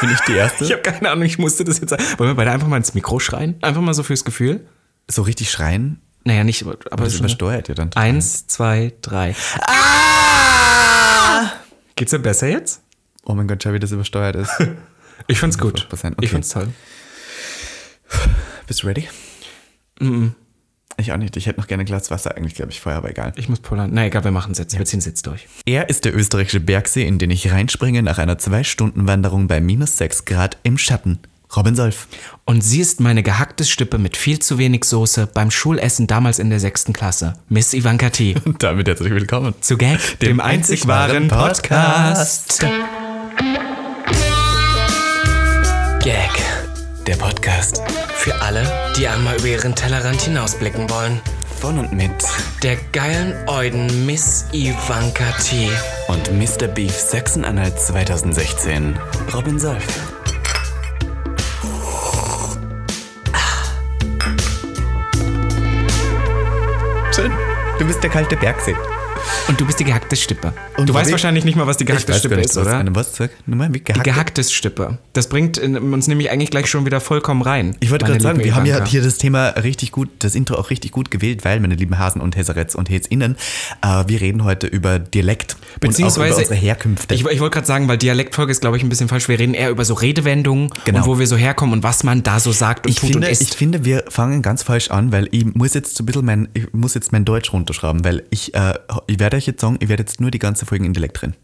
Bin ich die Erste? Ich habe keine Ahnung, ich musste das jetzt sagen. Wollen wir beide einfach mal ins Mikro schreien? Einfach mal so fürs Gefühl? so richtig schreien? Naja, nicht, aber Das so- übersteuert ja dann. Eins, zwei, drei. Ah! Geht's dir besser jetzt? Oh mein Gott, schau, wie das übersteuert ist. Ich find's gut. sein. Ich Okay. find's toll. Bist du ready? Ich auch nicht. Ich hätte noch gerne ein Glas Wasser eigentlich, glaube ich, vorher, aber egal. Ich muss pullern. Na egal, wir machen jetzt. Wir ziehen jetzt durch. Er ist der österreichische Bergsee, in den ich reinspringe nach einer Zwei-Stunden-Wanderung bei minus 6 Grad im Schatten. Robin Solf. Und sie ist meine gehackte Stippe mit viel zu wenig Soße beim Schulessen damals in der sechsten Klasse. Miss Ivanka T. Und damit herzlich willkommen. Zu Gag, dem, einzig wahren Podcast. Gag. Der Podcast Für alle, die einmal über ihren Tellerrand hinausblicken wollen. von und mit Der geilen Euden Miss Ivanka T. und Mr. Beef Sachsen-Anhalt 2016. Robin Solf. Schön. Du bist der kalte Bergsee. Und du bist die gehackte Stippe. Und du weißt wahrscheinlich nicht mal, was die gehackte Stippe ist, was oder? eine was? Nochmal, wie Die gehackt. gehackte Stippe. Das bringt in- uns nämlich eigentlich gleich schon wieder vollkommen rein. Ich wollte gerade sagen, wir haben ja hier das Thema richtig gut, das Intro auch richtig gut gewählt, weil, meine lieben Hasen und Häseretz und Häsinnen, äh, wir reden heute über Dialekt und auch Beziehungsweise, über unsere Herkünfte. Ich, ich wollte gerade sagen, weil Dialektfolge ist, glaube ich, ein bisschen falsch. Wir reden eher über so Redewendungen Genau. und wo wir so herkommen und was man da so sagt und ich tut finde, und isst. ich finde, wir fangen ganz falsch an, weil ich muss jetzt so ein bisschen mein, ich muss jetzt mein Deutsch runterschrauben, weil ich, äh, ich werde euch jetzt sagen, ich werde jetzt nur die ganze Folge in Dialekt reden.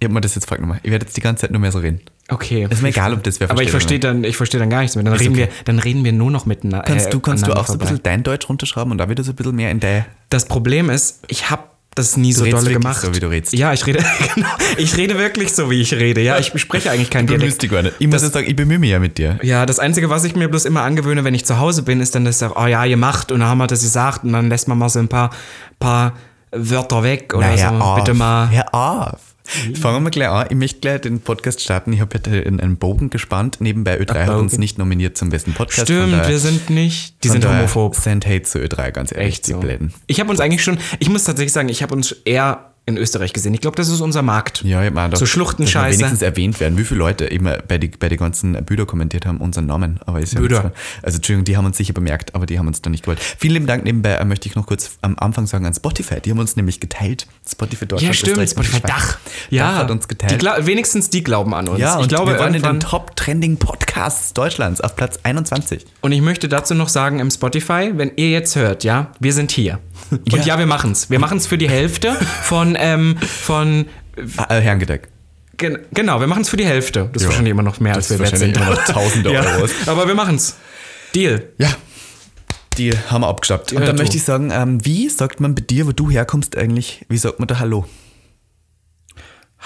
Ich habe mir das jetzt vorgenommen. Ich werde jetzt die ganze Zeit nur mehr so reden. okay. Ist mir egal, ob das wer Aber ich verstehe dann, ich verstehe dann gar nichts mehr. Dann reden, okay. wir, dann reden wir nur noch miteinander. Kannst du, kannst du auch so ein bisschen dein Deutsch runterschrauben und da wieder so ein bisschen mehr in der. Das Problem ist, ich habe das nie so redest dolle gemacht. so, wie du redest. Ja, ich rede, genau. Ich rede wirklich so, wie ich rede. Ja, ich spreche eigentlich kein Dialekt. Bemühst dich gar nicht. Ich muss jetzt sagen, ich bemühe mich ja mit dir. Ja, das Einzige, was ich mir bloß immer angewöhne, wenn ich zu Hause bin, ist dann das, oh ja, ihr macht und dann haben wir das gesagt und dann lässt man mal so ein paar, paar Wörter weg oder Na, hör so. auf. Bitte mal. Hör auf. Fangen wir mal gleich an. Ich möchte gleich den Podcast starten. Ich habe heute einen einen Bogen gespannt. Nebenbei Ö3 hat Bogen. uns nicht nominiert zum besten Podcast. Stimmt, wir sind nicht, die sind homophob. Send Hate zu Ö3, ganz ehrlich. Echt so. Bläden. Ich habe uns eigentlich schon, ich muss tatsächlich sagen, ich habe uns eher in Österreich gesehen. Ich glaube, das ist unser Markt. Ja, ich meine, So dass wir Schluchtenscheiße. wenigstens erwähnt werden, wie viele Leute immer bei die, bei die ganzen Büder kommentiert haben, unseren Namen. Aber ist ja Büder. so. Also, Entschuldigung, die haben uns sicher bemerkt, aber die haben uns da nicht gewollt. Vielen lieben Dank nebenbei, äh, möchte ich noch kurz am Anfang sagen, an Spotify. Die haben uns nämlich geteilt. Spotify Deutschland. Ja, stimmt, Österreich, Spotify. Dach. Ja, Dach hat uns geteilt. Die, wenigstens die glauben an uns. ja, und ich glaube, wir waren in den irgendwann- Top-Trending-Podcasts Deutschlands auf Platz 21. Und ich möchte dazu noch sagen im Spotify, wenn ihr jetzt hört, ja, wir sind hier. Und Ja. ja, wir machen's. Wir machen's für die Hälfte von, ähm, von, Äh, Herrengedeck. gen genau, wir machen's für die Hälfte. Das ist Ja. wahrscheinlich immer noch mehr, Das als wir wert sind. immer noch tausende ja, Euros. Aber wir machen's. Deal. Ja. Die haben wir abgeschnappt. Und dann möchte ich sagen, ähm, wie sagt man bei dir, wo du herkommst eigentlich, wie sagt man da Hallo?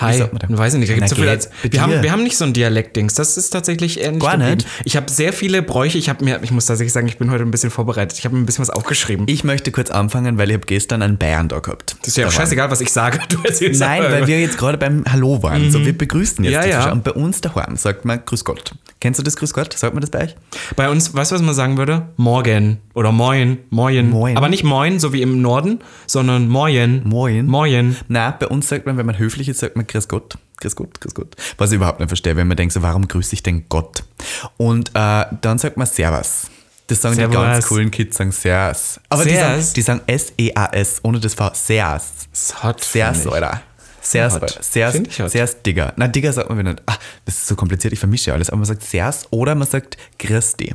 Hi, weiß ich nicht, da gibt's so viel als, wir, haben, wir haben nicht so ein Dialekt-Dings, das ist tatsächlich nicht Gar nicht? Ich habe sehr viele Bräuche, ich habe mir, ich muss tatsächlich sagen, ich bin heute ein bisschen vorbereitet, ich habe mir ein bisschen was aufgeschrieben. Ich möchte kurz anfangen, weil ich habe gestern einen Bayern da gehabt. das ist ja auch scheißegal, was ich sage, du erzählst Nein, weil wir jetzt gerade beim Hallo waren. So, wir begrüßen jetzt Mhm. Ja, die ja. Zuschauer. Und bei uns daheim sagt man Grüß Gott. Kennst du das Grüß Gott? Sagt man das bei euch? Bei uns, weißt du, was man sagen würde? Morgen oder moin, moin. Moin. Aber nicht moin, so wie im Norden, sondern moin. Moin. Moin. Na, bei uns sagt man, wenn man höflich ist, sagt man Grüß Gott. Grüß Gott, Grüß Gott. Was ich überhaupt nicht verstehe, wenn man denkt, so, warum grüße ich denn Gott? Und äh, dann sagt man Servus. Das sagen Servus. die ganz coolen Kids, sagen Servus. Aber die sagen, Servus? die sagen S-E-A-S, ohne das V. Ist hot. Servus, Finde ich hot. Servus, Digger. Na, Digger sagt man wieder nicht. Ah, das ist so kompliziert, ich vermische ja alles. Aber man sagt Servus oder man sagt Christi.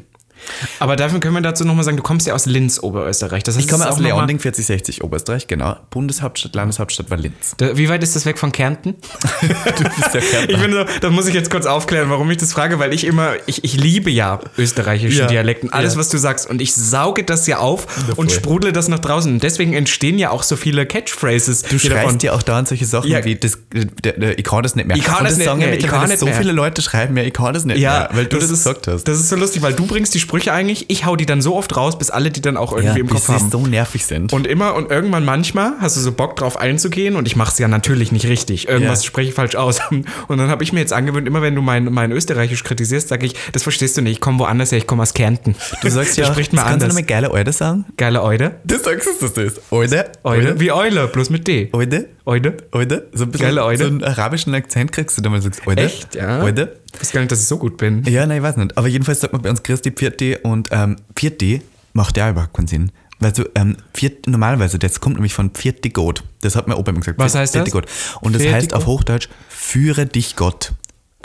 Aber dafür können wir dazu nochmal sagen, du kommst ja aus Linz, Oberösterreich. Das heißt, Ich komme aus Leonding 4060 Oberösterreich, genau. Bundeshauptstadt, Landeshauptstadt war Linz. Da- Wie weit ist das weg von Kärnten? Du bist ja Kärntner. Ich bin so, da muss ich jetzt kurz aufklären, warum ich das frage, weil ich immer, ich, ich liebe ja österreichische Ja, Dialekten, alles, ja. was du sagst. Und ich sauge das ja auf und voll. sprudle das nach draußen. Und deswegen entstehen ja auch so viele Catchphrases. Du schreist ja auch dauernd solche Sachen Ja. wie, das, der, der, ich kann das nicht mehr. Ich kann Und das nicht mehr, ich kann nicht so mehr. viele Leute schreiben mir, ich kann das nicht Ja, mehr, weil du das, ist, gesagt hast. Das ist so lustig, weil du bringst die Sprüche eigentlich, ich hau die dann so oft raus, bis alle die dann auch irgendwie ja, im Kopf haben. so nervig sind. Und immer und irgendwann manchmal hast du so Bock drauf einzugehen und ich mache es ja natürlich nicht richtig. Irgendwas Ja. spreche ich falsch aus. Und dann habe ich mir jetzt angewöhnt, immer wenn du mein, mein Österreichisch kritisierst, sage ich, das verstehst du nicht, ich komme woanders her, ich komme aus Kärnten. du sagst ja, spricht das man kannst du anders. nochmal geile Eude sagen? Geile Eude. Das sagst du, dass das ist. Eude? Eude. Wie Eule, bloß mit D. Eude? Eude. Eude? So ein bisschen Geile Eude. so einen arabischen Akzent kriegst du da mal sagst, Eude? Echt, ja? Eude? Ich weiß gar nicht, dass ich so gut bin. Ja, nein, ich weiß nicht. Aber jedenfalls sagt man bei uns Christi Pfirti und ähm, Pfirti macht ja überhaupt keinen Sinn. Weil so, ähm, Pfirt, normalerweise, das kommt nämlich von Pfirti Gott. Das hat mir Opa immer gesagt. Was heißt das? Gott. Und das heißt auf? Hochdeutsch, führe dich Gott.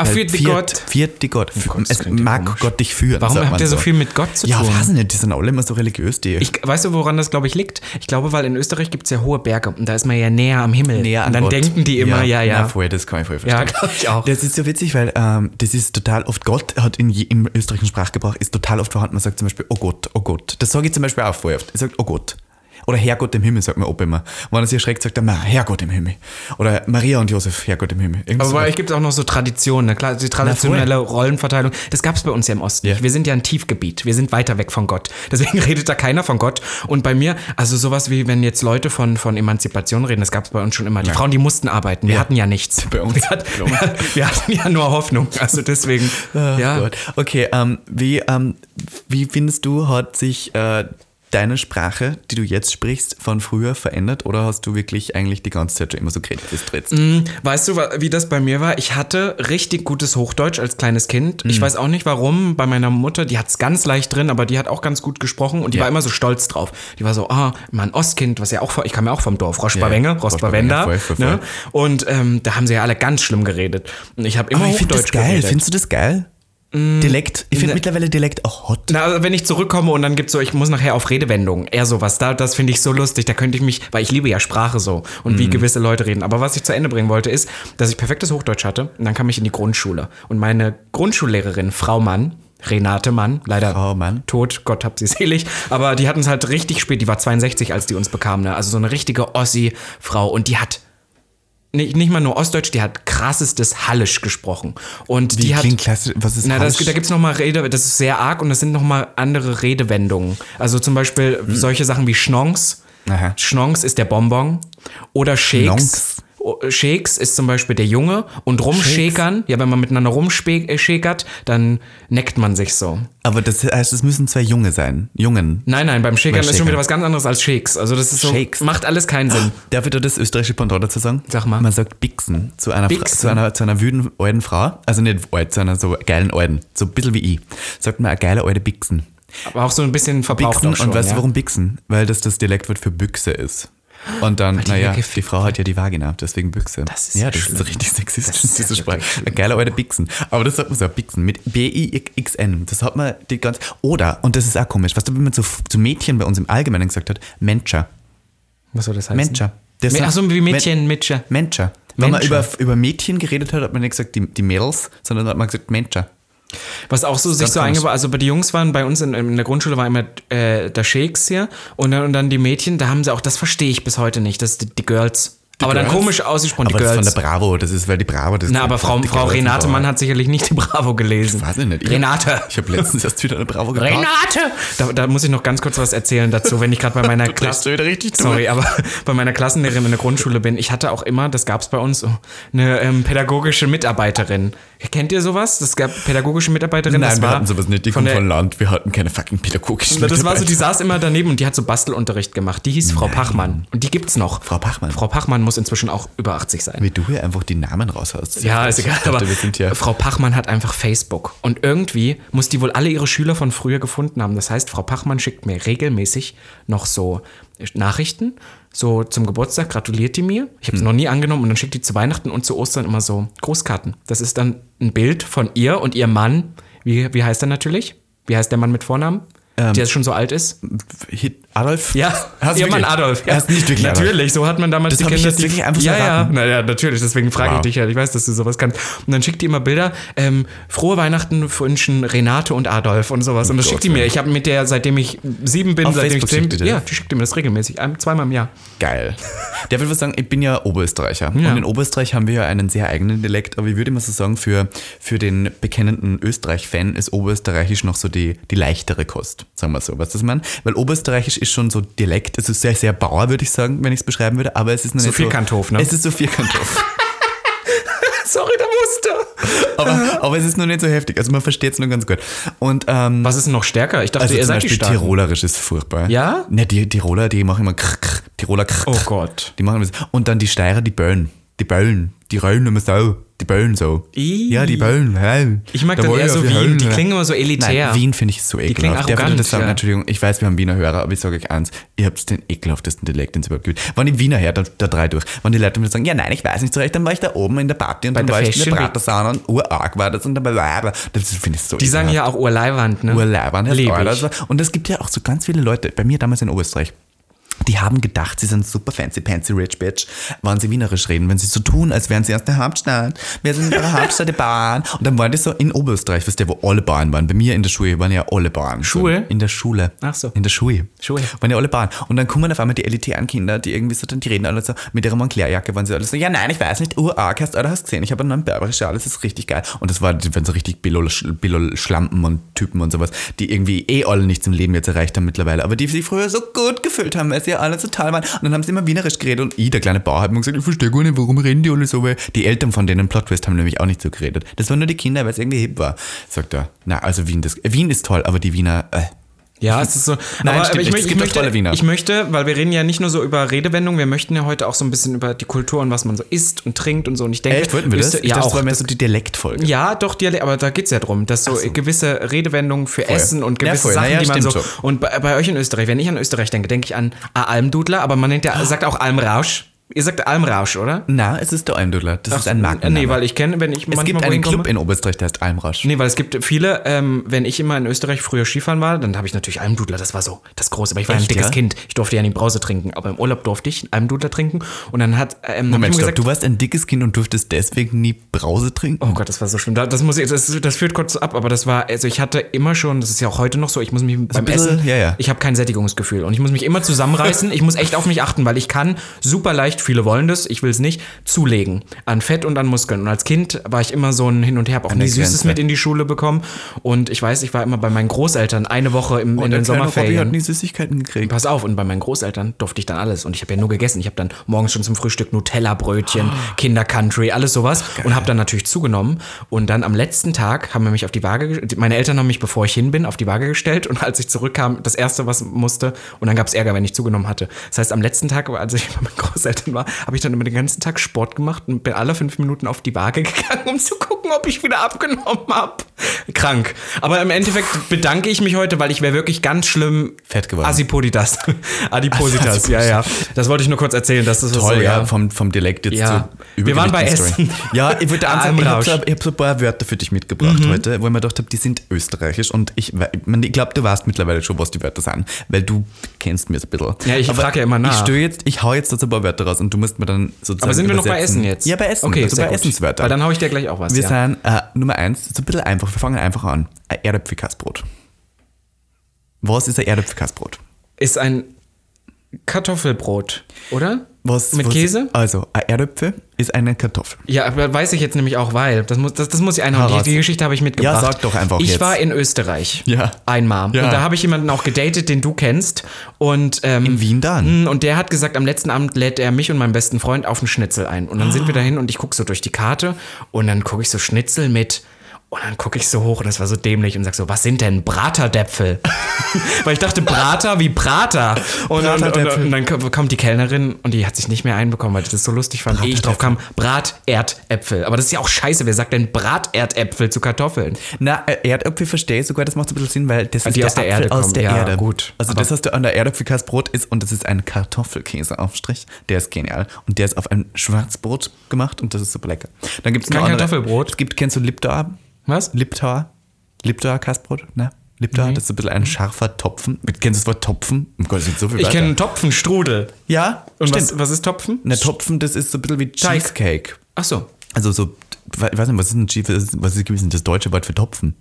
Ah, Weil führt dich Pfirt- Gott. Pfirt dich Gott. Gott, das es ja mag komisch. Gott dich führen. Warum habt ihr so viel mit Gott zu ja, tun? weiß ich nicht, die sind alle immer so religiös, die. Ich, weißt du, woran das, glaube ich, liegt? Ich glaube, weil in Österreich gibt es ja hohe Berge und da ist man ja näher am Himmel. näher an und dann Gott. denken die immer, ja, ja. Na, voll, das kann ich Ja, verstehen. glaub ich auch. Das ist so witzig, weil ähm, das ist total oft, Gott hat in je, im österreichischen Sprachgebrauch ist total oft vorhanden. Man sagt zum Beispiel, oh Gott, oh Gott. Das sage ich zum Beispiel auch voll oft. Ich sage, oh Gott. Oder Herrgott im Himmel, sagt man Opa immer. Wenn er sich erschreckt, sagt er, "Ma, Herrgott im Himmel. Oder Maria und Josef, Herrgott im Himmel. Irgend Aber euch gibt es auch noch so Traditionen, ne? Klar, die traditionelle Rollenverteilung. Das gab es bei uns ja im Osten Ja. nicht. Wir sind ja ein Tiefgebiet. Wir sind weiter weg von Gott. Deswegen redet da keiner von Gott. Und bei mir, also sowas wie, wenn jetzt Leute von, von Emanzipation reden, das gab es bei uns schon immer. Die Frauen, die mussten arbeiten. Wir Ja. hatten ja nichts. Bei uns. Wir, hatten, wir hatten ja nur Hoffnung. Also deswegen, Ach ja. Gott. Okay, ähm, wie, ähm, wie findest du, hat sich äh, deine Sprache, die du jetzt sprichst, von früher verändert oder hast du wirklich eigentlich die ganze Zeit schon immer so geredet, wie? Mm, Weißt du, wie das bei mir war? Ich hatte richtig gutes Hochdeutsch als kleines Kind. Mhm. Ich weiß auch nicht warum. Bei meiner Mutter, die hat es ganz leicht drin, aber die hat auch ganz gut gesprochen und die Ja. war immer so stolz drauf. Die war so, ah, mein Ostkind, was ja auch, vor- ich kam ja auch vom Dorf, Roschbawenge, Ja, voll, Ne? Und ähm, da haben sie ja alle ganz schlimm geredet. Und ich habe immer Aber ich finde Hochdeutsch das geil. geredet. Mm, Findest du das geil? Dialekt? Ich finde ne. mittlerweile Dialekt auch hot. Na, also wenn ich zurückkomme und dann gibt's so, ich muss nachher auf Redewendungen, eher sowas, da, das finde ich so lustig, da könnte ich mich, weil ich liebe ja Sprache so und Mhm. wie gewisse Leute reden. Aber was ich zu Ende bringen wollte, ist, dass ich perfektes Hochdeutsch hatte und dann kam ich in die Grundschule. Und meine Grundschullehrerin, Frau Mann, Renate Mann, leider Frau Mann. tot, Gott hab sie selig, aber die hatten es halt richtig spät, die war 62, als die uns bekam, ne? also so eine richtige Ossi-Frau und die hat nicht, nicht mal nur Ostdeutsch, die hat krassestes Hallisch gesprochen. Und Wie die hat. klassisch? Was ist Na, das, da gibt es nochmal Rede, das ist sehr arg und das sind nochmal andere Redewendungen. Also zum Beispiel solche Sachen wie Schnonks. Hm. Aha. Schnonks ist der Bonbon. Oder Shakes. Schnonks? O- Shakes ist zum Beispiel der Junge. Und rumschäkern, ja, wenn man miteinander rumschäkert, dann neckt man sich so. Aber das heißt, es müssen zwei Junge sein. Jungen. Nein, nein, beim Schäkern ist schon wieder was ganz anderes als Shakes. Also das ist so, Shakes. macht alles keinen Sinn. Darf ich da das österreichische Pendant dazu sagen? Sag mal. Man sagt Bixen zu einer, Fra Bixen? zu einer, zu einer wüden alten Frau. Also nicht alt, sondern so geilen alten. So ein bisschen wie ich. Sagt man eine geile alte Bixen. Aber auch so ein bisschen verbraucht Bixen schon, und weißt ja? du warum Bixen? Weil das das Dialektwort für Büchse ist. Und dann, naja, die Frau hat ja die Vagina, deswegen Büchse. Das ist ja, das schlimm. ist richtig sexistisch, Das ist ja diese Sprache. geiler alter Bixen. Aber das sagt man so, Bixen mit B-I-X-N. Das hat man die ganze. Oder, und das ist auch komisch, weißt du, wie man zu, zu Mädchen bei uns im Allgemeinen gesagt hat, Menscher. Was soll das heißen? Menscher. Das Me- sind- Ach so, wie Mädchen, Mitsche. Menscher. Wenn man Menscher. über, über Mädchen geredet hat, hat man nicht gesagt die, die Mädels, sondern hat man gesagt Menscher. Was auch so sich so eingebaut, also bei die Jungs waren bei uns in, in der Grundschule war immer äh, der Shakes hier und dann, und dann die Mädchen, da haben sie auch, das verstehe ich bis heute nicht, das die, die Girls. Aber dann Girls? komisch ausgesprochen, die Aber das Girls. ist von der Bravo, das ist, weil die Bravo das Na, aber Frau, die Frau Renate Mann hat sicherlich nicht die Bravo gelesen. Weiß ich nicht. Ich Renate. Hab, ich habe letztens erst wieder eine Bravo gekauft. Renate! Da, da muss ich noch ganz kurz was erzählen dazu, wenn ich gerade bei meiner Klasse. wieder richtig durch. Sorry, aber bei meiner Klassenlehrerin in der Grundschule bin. Ich hatte auch immer, das gab es bei uns, eine ähm, pädagogische Mitarbeiterin. Kennt ihr sowas? Das gab pädagogische Mitarbeiterin. Nein, das wir hatten sowas nicht. Die von der, von Land. Wir hatten keine fucking pädagogischen das war so, die saß immer daneben und die hat so Bastelunterricht gemacht. Die hieß Frau Pachmann. Und die gibt's noch. Frau Pachmann. Frau Pachmann muss inzwischen auch über 80 sein. Wie du hier einfach die Namen raushaust. Ja, ist egal. Dachte, Aber wir sind hier. Frau Pachmann hat einfach Facebook. Und irgendwie muss die wohl alle ihre Schüler von früher gefunden haben. Das heißt, Frau Pachmann schickt mir regelmäßig noch so Nachrichten. So zum Geburtstag gratuliert die mir. Ich habe Hm. es noch nie angenommen. Und dann schickt die zu Weihnachten und zu Ostern immer so Großkarten. Das ist dann ein Bild von ihr und ihrem Mann. Wie, wie heißt er natürlich? Wie heißt der Mann mit Vornamen? Der jetzt schon so alt ist? Adolf? Ja, Hast du ihr Mann Adolf. Ja. Hast nicht wirklich Natürlich, so hat man damals Das die hab ich Kinder. jetzt einfach Ja, ja, erraten. naja, natürlich, deswegen frage ich Wow. dich ja. Ich weiß, dass du sowas kannst. Und dann schickt die immer Bilder, ähm, frohe Weihnachten wünschen Renate und Adolf und sowas. Und das Gott, schickt die mir. ja. Ich habe mit der, seitdem ich sieben bin, Auf seitdem Facebook ich zehn ja, die schickt mir das regelmäßig, ein, zweimal im Jahr. Geil. Der will was sagen, ich bin ja Oberösterreicher. Ja. Und in Oberösterreich haben wir ja einen sehr eigenen Dialekt, aber ich würde immer so sagen, für, für den bekennenden Österreich-Fan ist Oberösterreichisch noch so die, die leichtere Kost, sagen wir so. Weißt du, was ich meine? Weil Oberösterreichisch ist schon so Dialekt, es ist sehr, sehr Bauer, würde ich sagen, wenn ich es beschreiben würde, aber es ist noch So nicht Vierkanthof, ne? Es ist so Vierkanthof. Sorry, der musste. aber, aber es ist noch nicht so heftig, also man versteht es nur ganz gut. Und ähm, Was ist denn noch stärker? Ich dachte, also ihr zum seid Beispiel Starken. Tirolerisch ist furchtbar. Ja? Ne, die Tiroler, die machen immer krr, krr, Tiroler krr, Oh. Gott. Die machen das. Und dann die Steirer, die böllen. Die böllen. Die rollen immer so. Die Böllen so. Ih. Ja, die Böllen. Hey. Ich mag Da dann eher so die Wien. Höllen, Die klingen immer so elitär. Nein, Wien finde ich so ekelhaft. Ich arrogant, das sagen? ja. Entschuldigung, ich weiß, wir haben Wiener Hörer, aber ich sage euch eins, ihr habt den ekelhaftesten Dialekt, den es überhaupt gibt. Wenn ich Wiener höre, da, da drei durch. Wenn die Leute mir sagen, ja nein, ich weiß nicht so recht, dann war ich da oben in der Party und dann der war ich in der Week. Pratersauna und urarg war das und dann war das finde ich so Die sagen ja auch Urleiwand, ne? Lieb Euler. ich. Und es gibt ja auch so ganz viele Leute, bei mir damals in Oberösterreich, die haben gedacht, sie sind super fancy, fancy rich bitch, wenn sie wienerisch reden, wenn sie so tun, als wären sie aus der Hauptstadt. Wir sind in der Hauptstadt der Bahn. Und dann waren die so in Oberösterreich, wisst ihr, wo alle Bahnen waren. Bei mir in der Schule waren ja alle Bahnen. Schule? So, in der Schule. Ach so. In der Schule. Schule. Waren ja alle Bahnen. Und dann kommen auf einmal die elitären Kinder, die irgendwie so, dann, die reden alle so, mit ihrer Moncler-Jacke waren sie alle so, ja nein, ich weiß nicht, urarg, hast du hast gesehen, ich habe einen neuen Berberschal, das ist richtig geil. Und das war, die waren so richtig Billo-Schlampen und Typen und sowas, die irgendwie eh alle nichts im Leben jetzt erreicht haben mittlerweile, aber die sich früher so gut gefühlt haben, weil ja alle so toll waren. Und dann haben sie immer wienerisch geredet und ich, der kleine Bauer, hat mir gesagt, ich verstehe gar nicht, warum reden die alle so, weil die Eltern von denen Plot Twist haben nämlich auch nicht so geredet. Das waren nur die Kinder, weil es irgendwie hip war. Sagt er, na, also Wien, das, Wien ist toll, aber die Wiener, äh, Ja, es ist so. Nein, aber, aber ich, nicht. mö- Es ich, möchte, ich möchte, weil wir reden ja nicht nur so über Redewendungen, wir möchten ja heute auch so ein bisschen über die Kultur und was man so isst und trinkt und so. Und ich denke, echt, wollten wir das? Öster- Ich ja, dachte, auch. das war mehr so die Dialektfolge. ja, doch, Dialekt, aber da geht es ja drum, dass so, gewisse Redewendungen für Essen und Ja, gewisse voll. Sachen, Naja, die man so. schon. Und bei, bei euch in Österreich, wenn ich an Österreich denke, denke ich an Almdudler, aber man nennt ja, sagt auch Almrausch. Ihr sagt Almrausch, oder? Na, es ist der Almdudler. Das ist ein Markenname. Nee, weil ich kenne, wenn ich es gibt einen Club in Oberösterreich, der heißt Almrausch. Nee, weil es gibt viele, ähm, wenn ich immer in Österreich früher Skifahren war, dann habe ich natürlich Almdudler, das war so das Große. Aber ich war ein Echt, dickes ja? Kind. Ich durfte ja nie Brause trinken, aber im Urlaub durfte ich Almdudler trinken. Und dann hat, ähm, Moment, stopp, du warst ein dickes Kind und durftest deswegen nie Brause trinken? Oh Gott, das war so schlimm. Da- Das, muss ich, das, das führt kurz ab, aber das war, also ich hatte immer schon, das ist ja auch heute noch so, ich muss mich beim bisschen- Essen, ja, ja. ich habe kein Sättigungsgefühl und ich muss mich immer zusammenreißen, ich muss echt auf mich achten, weil ich kann super leicht, viele wollen das, ich will es nicht, zulegen an Fett und an Muskeln. Und als Kind war ich immer so ein Hin und Her, hab auch nie Süßes mit in die Schule bekommen und ich weiß, ich war immer bei meinen Großeltern eine Woche im, in Oh, der den Sommerferien. hat nie Süßigkeiten gekriegt. Pass auf, und bei meinen Großeltern durfte ich dann alles. Und ich habe ja nur gegessen. Ich habe dann morgens schon zum Frühstück Nutella-Brötchen, Kinder Country, alles sowas. und habe dann natürlich zugenommen. Und dann am letzten Tag haben wir mich auf die Waage, ge- meine Eltern haben mich, bevor ich hin bin, auf die Waage gestellt. Und als ich zurückkam, das erste, was musste, und dann gab es Ärger, wenn ich zugenommen hatte. Das heißt, am letzten Tag, als ich bei meinen Großeltern war, habe ich dann immer den ganzen Tag Sport gemacht und bin alle fünf Minuten auf die Waage gegangen, um zu gucken, ob ich wieder abgenommen habe. Krank. Aber im Endeffekt bedanke ich mich heute, weil ich wäre wirklich ganz schlimm Fett geworden. Asipositas. Adipositas, ja, ja. Das wollte ich nur kurz erzählen, dass das Toll, so, ja, vom, vom Dialekt jetzt Ja. zu Wir waren bei Übergewicht-Story. Essen. Ja, ich eins sagen, ich habe so, hab so ein paar Wörter für dich mitgebracht heute, wo ich mir gedacht habe, die sind österreichisch und ich, ich, glaube, du weißt mittlerweile schon, was die Wörter sind, weil du kennst mir ein bisschen. Ja, ich Aber frag ja immer nach. Ich störe jetzt, ich hau jetzt so ein paar Wörter raus und du musst mir dann sozusagen Aber sind wir noch bei übersetzen. Essen jetzt? Ja, bei Essen. Okay, also bei gut. Essenswörtern. Weil dann hau ich dir gleich auch was. wir ja. sind äh, Nummer eins, so ein bisschen einfach, wir fangen einfach an. Ein Erdäpfelkastbrot. Was ist ein Erdäpfelkastbrot? Ist ein Kartoffelbrot, oder? Was, Mit was, Käse? Also, ein Erdäpfel ist eine Kartoffel. Ja, aber weiß ich jetzt nämlich auch, weil. Das muss, das, das muss ich einhauen. Die, die Geschichte habe ich mitgebracht. Ja, sag doch einfach Ich jetzt. war in Österreich. Ja. Einmal. Ja. Und da habe ich jemanden auch gedatet, den du kennst. Und, ähm, In Wien dann? Mm, Und der hat gesagt, am letzten Abend lädt er mich und meinen besten Freund auf einen Schnitzel ein. Und dann sind wir dahin und ich gucke so durch die Karte und dann gucke ich so Schnitzel mit. Und dann gucke ich so hoch und das war so dämlich und sag so, was sind denn Braterdäpfel? Weil ich dachte, Brater wie Prater. Und, und, und, dann kommt die Kellnerin und die hat sich nicht mehr einbekommen, weil ich das so lustig fand, wie ich drauf kam. Braterdäpfel. Aber das ist ja auch scheiße. Wer sagt denn Braterdäpfel zu Kartoffeln? Na, äh, Erdäpfel verstehe ich sogar, das macht so ein bisschen Sinn, weil das ist die der aus der Apfel Erde aus der Ja, Erde. gut. Also Aber- das, was du an der Erdäpfelkastbrot ist und das ist ein Kartoffelkäseaufstrich. Der ist genial. Und der ist auf ein Schwarzbrot gemacht und das ist super lecker. Dann gibt es Kein Kartoffelbrot? Es gibt, kennst du Liptauer? Was? Liptauer? Liptauer Kastbrot? Ne? Liptauer, das ist so ein bisschen ein scharfer Topfen. Kennst du das Wort Topfen? Oh Gott, so viel Ich kenne Topfenstrudel. Ja, Und stimmt. was, was ist Topfen? Na, Topfen, das ist so ein bisschen wie. Cheesecake. Ach so. Also so, ich weiß nicht, was ist ein Cheese, was ist gewesen, das deutsche Wort für Topfen?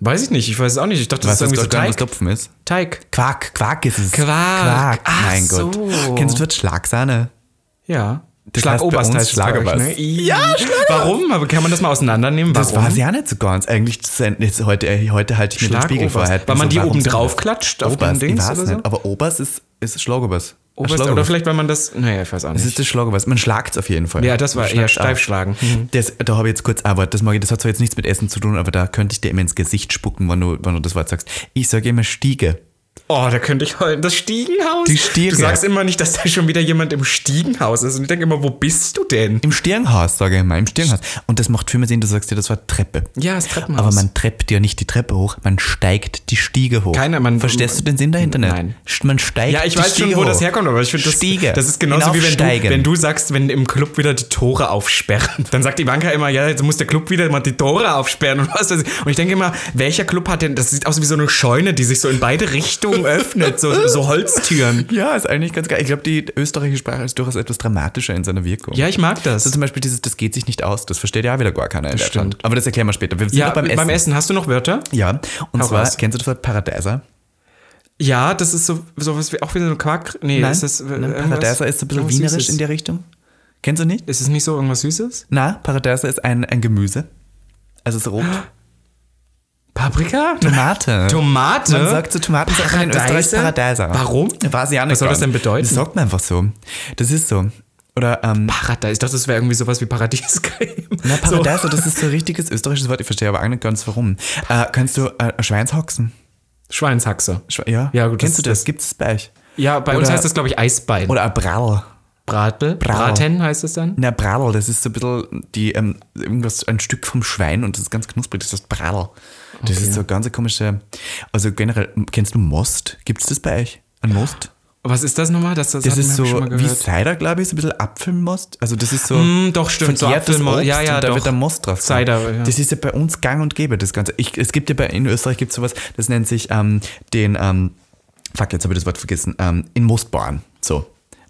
Weiß ich nicht. Ich weiß es auch nicht. Ich dachte, das Weißt ist irgendwie so was Teig. Topfen ist? Teig. Quark, Quark ist es. Quark. Quark, Ach mein so. Gott. Kennst du das Wort Schlagsahne? Ja. Das Schlagoberst heißt es Schlagoberst. ne? Ja, Warum? Aber kann man das mal auseinandernehmen? Das Warum? weiß ich ja nicht so ganz. Eigentlich ist es- jetzt heute, äh, heute halte ich mir den Spiegel vor. Schlagoberst. Weil man die oben drauf klatscht auf den Dings oder so? nicht. Aber Oberst ist, ist Schlagobers. Oberst, oder vielleicht, weil man das. Naja, ich weiß auch Das nicht. ist das Schlagobers. Man schlagt es auf jeden Fall. Ja, das war eher schlagt's auf. Steifschlagen. Mhm. Das, da habe ich jetzt kurz ein Wort, das mag ich, das hat zwar jetzt nichts mit Essen zu tun, aber da könnte ich dir immer ins Gesicht spucken, wenn du, wenn du das Wort sagst. Ich sage immer Stiege. Oh, da könnte ich heulen. Das Stiegenhaus. Die Stiege. Du sagst immer nicht, dass da schon wieder jemand im Stiegenhaus ist. Und ich denke immer, wo bist du denn? Im Stirnhaus, sage ich mal, im Stirnhaus. Und das macht viel mehr Sinn, du sagst dir, das war Treppe. Ja, das Treppenhaus. Aber man treppt ja nicht die Treppe hoch, man steigt die Stiege hoch. Keiner, man- Verstehst du den Sinn dahinter nicht? Nein. Man steigt Ja, ich die weiß Stiege schon, wo hoch. das herkommt, aber ich finde das, Stiege. das ist genauso wie wenn du, wenn du sagst, wenn im Club wieder die Tore aufsperren. Dann sagt Ivanka immer, ja, jetzt muss der Club wieder mal die Tore aufsperren und was weiß ich. Und ich denke immer, welcher Club hat denn, das sieht aus wie so eine Scheune, die sich so in beide Richtungen öffnet, so, so Holztüren. Ja, ist eigentlich ganz geil. Ich glaube, die österreichische Sprache ist durchaus etwas dramatischer in seiner Wirkung. Ja, ich mag das. So zum Beispiel dieses, das geht sich nicht aus. Das versteht ja auch wieder gar keiner in Deutschland. Aber das erklären wir später. Wir sind ja, beim Essen. Essen. Hast du noch Wörter? Ja, und Hau zwar, raus. kennst du das Wort Paradeiser? Ja, das ist so sowas wie auch wieder so ein Quark. Nee, Nein, ist das äh, Nein, Paradeiser ist so ein bisschen wienerisch Süßes? in der Richtung. Kennst du nicht? Ist es nicht so irgendwas Süßes? Na, Paradeiser ist ein, ein Gemüse. Also so rot. Paprika? Tomate. Tomate? Man sagt zu Tomaten sagt man in Österreich Paradeiser? Warum? Was soll das denn bedeuten? Das sagt man einfach so. Das ist so. Oder, ähm, Paradies. Ich dachte, das wäre irgendwie sowas wie Paradiescreme. na, So. Paradeiser, das ist so ein richtiges österreichisches Wort. Ich verstehe aber auch nicht ganz warum. Äh, kannst du äh, Schweinshaxen? Schweinshaxe. Schwe ja? Ja, gut, Kennst das- du das? das- Gibt es bei euch? Ja, bei uns Oder- heißt das, glaube ich, Eisbein. Oder ein Brall. Bratel. Braten heißt es dann. Na, Brall, das ist so ein bisschen die, ähm, irgendwas, ein Stück vom Schwein und das ist ganz knusprig, das heißt Brall. Das ist so eine ganz komische, also generell, kennst du Most? Gibt es das bei euch? Ein Most? Was ist das nochmal? Das, das, Das ist so schon mal wie. Cider, glaube ich, so ein bisschen Apfelmost. Also das ist so Mm, doch, stimmt, so vergärtes Apfelmo- Obst ja, ja, da doch. wird der Most drauf. sein. Cider, ja. Das ist ja bei uns gang und gäbe, das Ganze. Ich, es gibt ja bei, in Österreich gibt es sowas, das nennt sich ähm, den, ähm, fuck, jetzt habe ich das Wort vergessen, ähm, in Mostbauern. So.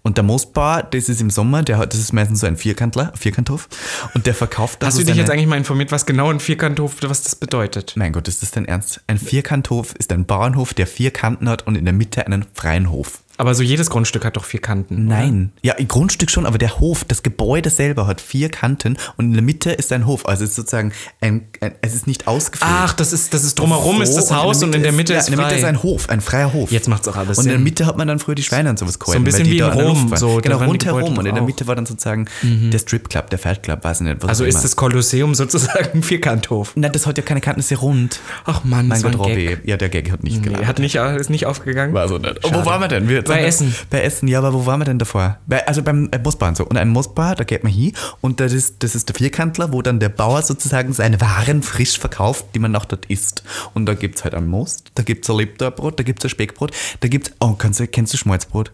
Und der Mostbauer, das ist im Sommer, der hat, das ist meistens so ein Vierkantler, Vierkanthof. Und der verkauft da Hast so du dich jetzt eigentlich mal informiert, was genau ein Vierkanthof, was das bedeutet? Mein Gott, ist das dein Ernst? Ein Vierkanthof ist ein Bauernhof, der vier Kanten hat und in der Mitte einen freien Hof. Aber so jedes Grundstück hat doch vier Kanten. oder? Nein. Ja, ein Grundstück schon, aber der Hof, das Gebäude selber hat vier Kanten und in der Mitte ist ein Hof. Also es ist sozusagen ein, ein es ist nicht ausgefüllt. Ach, das ist, das ist drumherum ist das So, Haus und in der Mitte ja, ist in der Mitte frei. ist ein Hof, ein freier Hof. Jetzt macht's auch alles Und in der. Mitte hat man dann früher die Schweine und sowas gehalten. ein bisschen wie in der Rom, so, genau, rundherum. Und in der. Mitte war dann sozusagen der Stripclub, der Faltclub, weiß ich nicht. Was Also ist immer. das Kolosseum sozusagen ein Vierkanthof. Nein, das hat ja keine Kanten, das ist ja rund. Ach Mann, Mein Gott, Robby. Gag. Ja, der Gag hat nicht Nee, gelandet. hat nicht, ist nicht aufgegangen. War so nicht. Wo waren wir denn? Wir, Bei Essen. Bei Essen, ja, aber wo waren wir denn davor? Bei, also beim äh, so. Und ein Mostbauer, da geht man hin und das ist, das ist der Vierkantler, wo dann der Bauer sozusagen seine Waren frisch verkauft, die man noch dort isst. Und da gibt es halt ein Most, da gibt es ein Lebtagbrot, da gibt es ein Speckbrot, da gibt es, oh, kannst du, kennst du Schmalzbrot?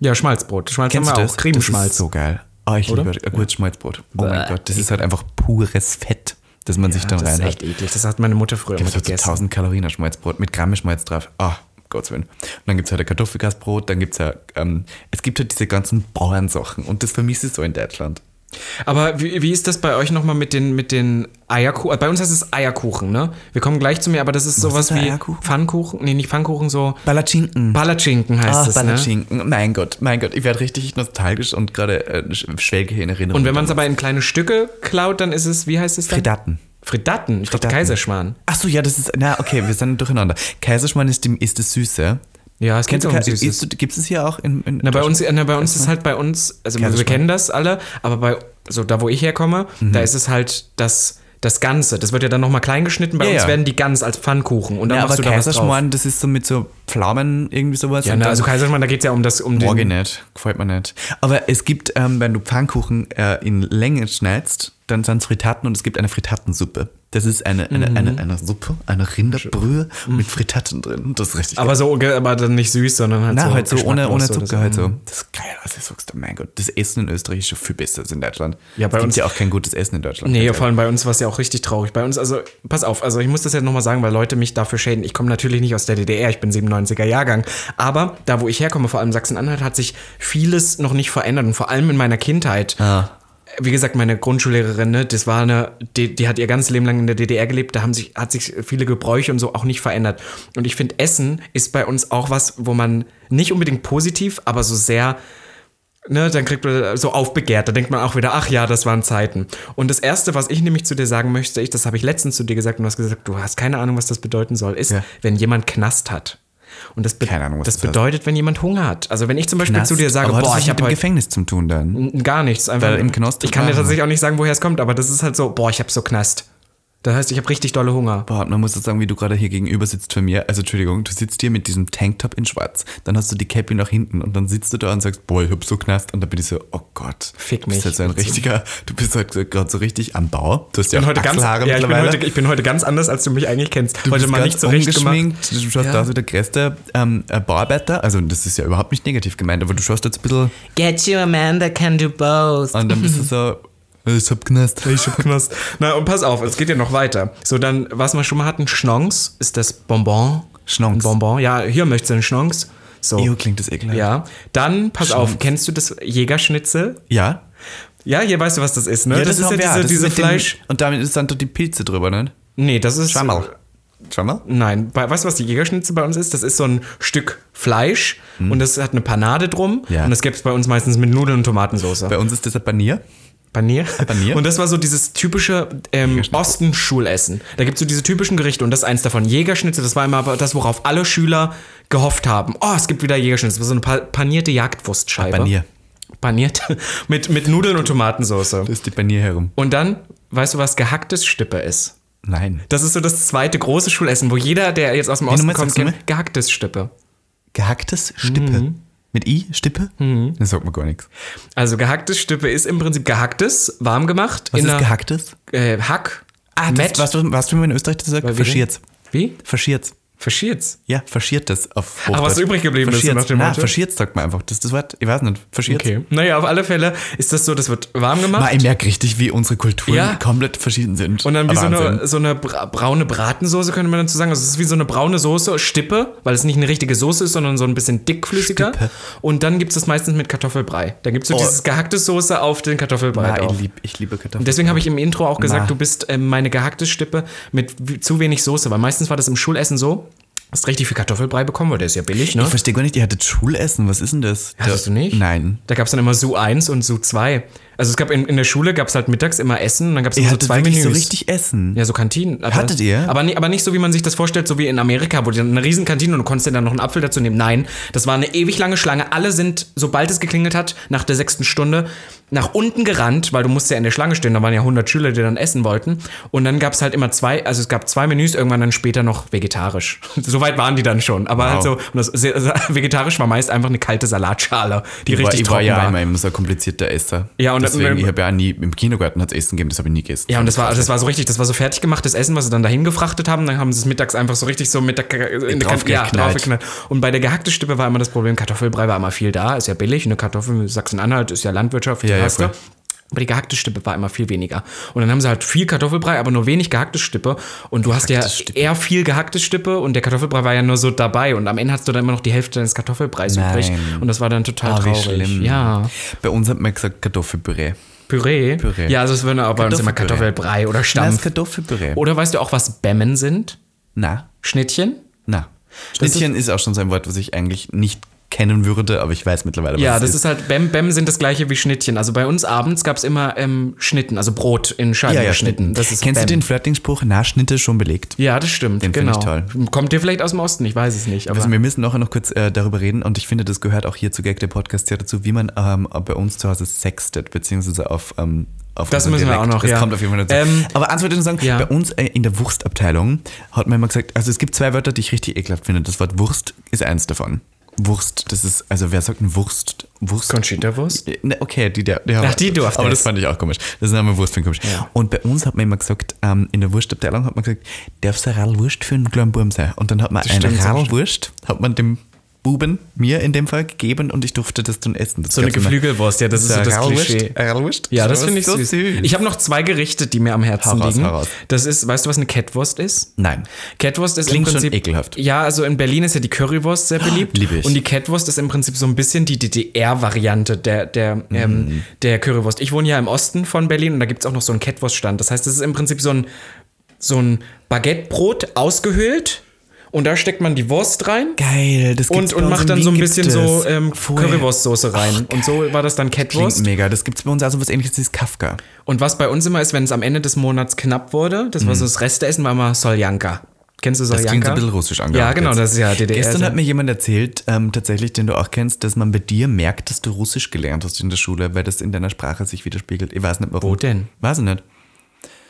Ja, Schmalzbrot. Schmalz Kennst haben wir das? auch. Cremeschmalz. Das ist so geil. Oh, ich Oder? liebe ein gutes Schmalzbrot. Oh mein Bäh. Gott, das ist halt einfach pures Fett, das man sich dann das ist rein echt eklig. Das hat meine Mutter früher immer Gibt es halt so gegessen. 1000 Kalorien ein Schmalzbrot mit Gramme Schmalz drauf. Ah, Gottes Willen. Und dann gibt es halt ein Kartoffelgasbrot, dann gibt es ja, ähm, es gibt halt diese ganzen Bauernsachen und das vermisse ich so in Deutschland. Aber wie, wie ist das bei euch nochmal mit den, mit den Eierkuchen? Bei uns heißt es Eierkuchen, ne? Wir kommen gleich zu mir, aber das ist sowas ist wie Eierkuchen? Pfannkuchen. Nee, nicht Pfannkuchen, so Palatschinken. Palatschinken heißt Ah, es, ne? Palatschinken. Mein Gott, mein Gott, ich werde richtig nostalgisch und gerade äh, sch- schwelge hier in Erinnerung. Und wenn man es aber in kleine Stücke klaut, dann ist es, wie heißt es dann? Fridaten. Fridatten. Ich dachte. Kaiserschmarrn. Ach so, ja, das ist, na, okay, wir sind durcheinander. Kaiserschmarrn ist, die, ist das Süße. Ja, es um Kai- Süßes. gibt es hier auch in, in Na, bei uns, na, bei uns ist halt bei uns, also wir kennen das alle, aber bei, so da wo ich herkomme, Mhm. da ist es halt das, das Ganze. Das wird ja dann nochmal klein geschnitten. Bei Ja, uns ja. werden die ganz als Pfannkuchen und dann Ja, machst aber du da. Kaiserschmarrn, das ist so mit so Pflaumen irgendwie sowas. Ja, na, also Kaiserschmarrn, da geht es ja um das, um den, nicht, gefällt mir nicht. Aber es gibt, ähm, wenn du Pfannkuchen äh, in Länge schneidest, dann sind es Fritaten und es gibt eine Frittatensuppe. Das ist eine, eine, Mhm. eine, eine Suppe, eine Rinderbrühe mit Fritaten drin. Das ist richtig aber so, ge- aber dann nicht süß, sondern halt Na, so halt so ohne, ohne Zucker, halt so. Das ist geil, was du sagst, oh mein Gott. Das Essen in Österreich ist schon viel besser als in Deutschland. Ja, bei es gibt uns- ja auch kein gutes Essen in Deutschland. Nee, vor allem bei uns war es ja auch richtig traurig. Bei uns, also, pass auf, also ich muss das jetzt nochmal sagen, weil Leute mich dafür schäden. Ich komme natürlich nicht aus der DDR, ich bin 97er Jahrgang. Aber da, wo ich herkomme, vor allem Sachsen-Anhalt, hat sich vieles noch nicht verändert. Und vor allem in meiner Kindheit. Ah. Wie gesagt, meine Grundschullehrerin, ne, das war eine, die, die hat ihr ganzes Leben lang in der DDR gelebt, da haben sich, hat sich viele Gebräuche und so auch nicht verändert. Und ich finde, Essen ist bei uns auch was, wo man nicht unbedingt positiv, aber so sehr ne, dann kriegt man so aufbegehrt. Da denkt man auch wieder, ach ja, das waren Zeiten. Und das Erste, was ich nämlich zu dir sagen möchte, ich, das habe ich letztens zu dir gesagt und du hast gesagt, du hast keine Ahnung, was das bedeuten soll, ist, Ja. wenn jemand Knast hat. Und das, be Ahnung, das das heißt. bedeutet, wenn jemand Hunger hat. Also wenn ich zum Beispiel Knast. zu dir sage, boah, das ich mit habe dem heute Gefängnis zum tun dann. gar nichts. Einfach, Weil im Knast- ich kann dir tatsächlich auch nicht sagen, woher es kommt, aber das ist halt so, boah, ich habe so Knast. Das heißt, ich habe richtig dolle Hunger. Boah, man muss das sagen, wie du gerade hier gegenüber sitzt von mir. Also Entschuldigung, du sitzt hier mit diesem Tanktop in schwarz. Dann hast du die Cappy nach hinten und dann sitzt du da und sagst, boah, ich hab so knast. Und dann bin ich so, oh Gott. Fick Du bist mich. halt so ein richtiger, du bist halt gerade so richtig am Bau. Du hast ja Ich auch bin, heute ganz, ja, ich, bin heute, ich bin heute ganz anders, als du mich eigentlich kennst. Du heute bist mal ganz nicht zurecht gemacht. ungeschminkt. Du schaust Ja. aus wie der größte ähm, äh, Bauarbeiter. Also das ist ja überhaupt nicht negativ gemeint, aber du schaust jetzt ein bisschen Get you a man that can do both. und dann bist du so, ich hab knast. Ich hab Knast. Na, und pass auf, es geht ja noch weiter. So, dann, was wir schon mal hatten, Schnons ist das Bonbon. Schnons. Ein Bonbon. Ja, hier möchtest du einen Schnons. So. Ew, klingt das ekelhaft. Ja. Dann, pass auf, Schnons. kennst du das Jägerschnitzel? Ja? Ja, hier weißt du, was das ist, ne? Ja, das, ist haben ja diese, Das diese mit dem- Fleisch. Und damit ist dann doch die Pilze drüber, ne? Nee, das ist. Schwammerl. Schwammerl? Nein, bei, weißt du, was die Jägerschnitzel bei uns ist? Das ist so ein Stück Fleisch und das hat eine Panade drum. Hm. Ja. Und das gibt es bei uns meistens mit Nudeln und Tomatensauce. Bei uns ist das ein Panier. Panier. Panier? Und das war so dieses typische ähm, Osten-Schulessen. Da gibt es so diese typischen Gerichte und das ist eins davon. Jägerschnitzel, das war immer das, worauf alle Schüler gehofft haben. Oh, es gibt wieder Jägerschnitzel. Das war so eine pa panierte Jagdwurstscheibe. Panier. Paniert. mit, mit Nudeln und Tomatensauce. Das ist die Panier herum. Und dann, weißt du, was gehacktes Stippe ist? Nein. Das ist so das zweite große Schulessen, wo jeder, der jetzt aus dem Osten kommt, kennt gehacktes Stippe. Gehacktes Stippe. Mit I? Stippe? Das sagt mir gar nichts. Also gehacktes Stippe ist im Prinzip gehacktes, warm gemacht. Was in ist einer- gehacktes? Äh, Hack. Ah, Met. das, was, du- was du in Österreich das sagt? Weil wir Faschiert's. Wie? Faschiert's. Verschiert's. Ja, faschiert das auf Ach, was übrig geblieben ist, so nach dem Nein, Motto? faschiert sagt man einfach. Das ist das Wort, ich weiß nicht. Faschiert. Okay. Naja, auf alle Fälle ist das so, das wird warm gemacht. Ma, ich merke richtig, wie unsere Kulturen Ja. komplett verschieden sind. und dann wie so eine, so eine bra braune Bratensoße, könnte man dazu sagen. Also es ist wie so eine braune Soße, Stippe, weil es nicht eine richtige Soße ist, sondern so ein bisschen dickflüssiger. Stippe. Und dann gibt es das meistens mit Kartoffelbrei. Da gibt es so Oh. dieses gehackte Soße auf den Kartoffelbrei drauf. ich, lieb, ich liebe Kartoffeln. Und deswegen habe ich im Intro auch gesagt, Na. du bist ähm, meine gehackte Stippe mit zu wenig Soße, weil meistens war das im Schulessen so, hast richtig viel Kartoffelbrei bekommen, weil der ist ja billig, ne? Ich verstehe gar nicht, ihr hattet Schulessen. Was ist denn das? Hattest du nicht? Nein. Da gab es dann immer Su 1 und Su 2. Also es gab in, in der Schule gab es halt mittags immer Essen und dann gab es so zwei Menüs. so richtig Essen. ja, so Kantinen. Aber, Hattet ihr? Aber, aber nicht so, wie man sich das vorstellt, so wie in Amerika, wo die dann eine riesen Kantine und du konntest dir dann noch einen Apfel dazu nehmen. Nein, das war eine ewig lange Schlange. Alle sind, sobald es geklingelt hat, nach der sechsten Stunde, nach unten gerannt, weil du musst ja in der Schlange stehen. Da waren ja 100 Schüler, die dann essen wollten. Und dann gab es halt immer zwei, also es gab zwei Menüs, irgendwann dann später noch vegetarisch. Soweit waren die dann schon. Aber halt so, und das sehr, vegetarisch war meist einfach eine kalte Salatschale, die Ich war, richtig ich war trocken ja war. immer, immer so komplizierter Esser. Ja, und- Deswegen, ich habe ja nie, im Kindergarten hat es Essen gegeben, das habe ich nie gegessen. Ja, und das war, das war so richtig, das war so fertig gemachtes Essen, was sie dann dahin gefrachtet haben. Dann haben sie es mittags einfach so richtig so mit der in der Kante- ja, Draufgeknallt. Und bei der gehackte Stippe war immer das Problem, Kartoffelbrei war immer viel da, ist ja billig. Eine Kartoffel, Sachsen-Anhalt ist ja Landwirtschaft, Ja, ja, voll. Aber die gehackte Stippe war immer viel weniger. Und dann haben sie halt viel Kartoffelbrei, aber nur wenig gehackte Stippe. Und du hast ja Stippe. eher viel gehackte Stippe und der Kartoffelbrei war ja nur so dabei. Und am Ende hast du dann immer noch die Hälfte deines Kartoffelbreis übrig. Nein. Und das war dann total wie traurig. schlimm. Ja. Bei uns hat man gesagt Kartoffelpüree. Püree. Püree. Ja, also es würden auch bei uns immer. Kartoffelbrei oder Nein, Stampf. ist Kartoffelpüree. Oder weißt du auch, was Bämmen sind? Na, Schnittchen? na. Schnittchen ist, auch schon so ein Wort, was ich eigentlich nicht kennen würde, aber ich weiß mittlerweile, was Ja, das ist halt, Bäm, Bäm sind das gleiche wie Schnittchen. Also bei uns abends gab es immer ähm, Schnitten, also Brot in Scheiben Ja, ja, geschnitten. Schnitten. Das ist Kennst Bäm. du den Flirting-Spruch, na, Schnitte schon belegt? Ja, das stimmt. Den genau. ich toll. Kommt dir vielleicht aus dem Osten? Ich weiß es nicht. Aber Also wir müssen nachher noch kurz äh, darüber reden und ich finde, das gehört auch hier zu Gag der Podcast ja dazu, wie man ähm, bei uns zu Hause sextet, beziehungsweise auf, ähm, Das müssen wir auch noch, Das ja. kommt auf jeden Fall dazu. Ähm, Aber eins wollte ich nur sagen, ja. bei uns äh, in der Wurstabteilung hat man immer gesagt, also es gibt zwei Wörter, die ich richtig ekelhaft finde. Das Wort Wurst ist eins davon. Wurst, das ist, also wer sagt denn Wurst? Wurst? Conchita-Wurst? Ne, Okay, die, der, der Ach, die durfte Aber das fand ich auch komisch. Das ist einmal Wurst für komisch. Ja. Und bei uns hat man immer gesagt, ähm, in der Wurstabteilung hat man gesagt, darf es ein Radl Wurst für einen kleinen Buben sein? Und dann hat man Das ein stimmt, das Radl Wurst, hat man dem Buben, mir in dem Fall, gegeben und ich durfte das dann essen. Das So eine. Geflügelwurst, ja, das ist so das Radlwurst, Klischee. Radlwurst. Ja, das finde ich so süß. süß. Ich habe noch zwei Gerichte, die mir am Herzen Hau raus, liegen. hau raus. Das ist, weißt du, was eine Kettwurst ist? Nein. Kettwurst ist Klingt im schon Prinzip ekelhaft. Ja, also in Berlin ist ja die Currywurst sehr beliebt. liebe ich. Und die Kettwurst ist im Prinzip so ein bisschen die DDR-Variante der, der, ähm, Mhm. der Currywurst. Ich wohne ja im Osten von Berlin und da gibt es auch noch so einen Kettwurststand. Das heißt, das ist im Prinzip so ein, so ein Baguettebrot ausgehöhelt und da steckt man die Wurst rein. Geil, das gibt's Und, bei und uns macht in dann so ein gibt's bisschen so ähm. Currywurstsoße rein. und so war das dann Klingt Kettwurst. mega. Das gibt es bei uns also was ähnliches ist Kafka. Und was bei uns immer ist, wenn es am Ende des Monats knapp wurde, das war so das Resteessen, war immer Soljanka. Kennst du Mhm. Das Soljanka? klingt so ein bisschen russisch angehört. Ja, genau, jetzt. das ist ja DDR. Gestern hat mir jemand erzählt, ähm, tatsächlich, den du auch kennst, dass man bei dir merkt, dass du Russisch gelernt hast in der Schule, weil das in deiner Sprache sich widerspiegelt. Ich weiß nicht warum. Wo denn? Weiß ich nicht.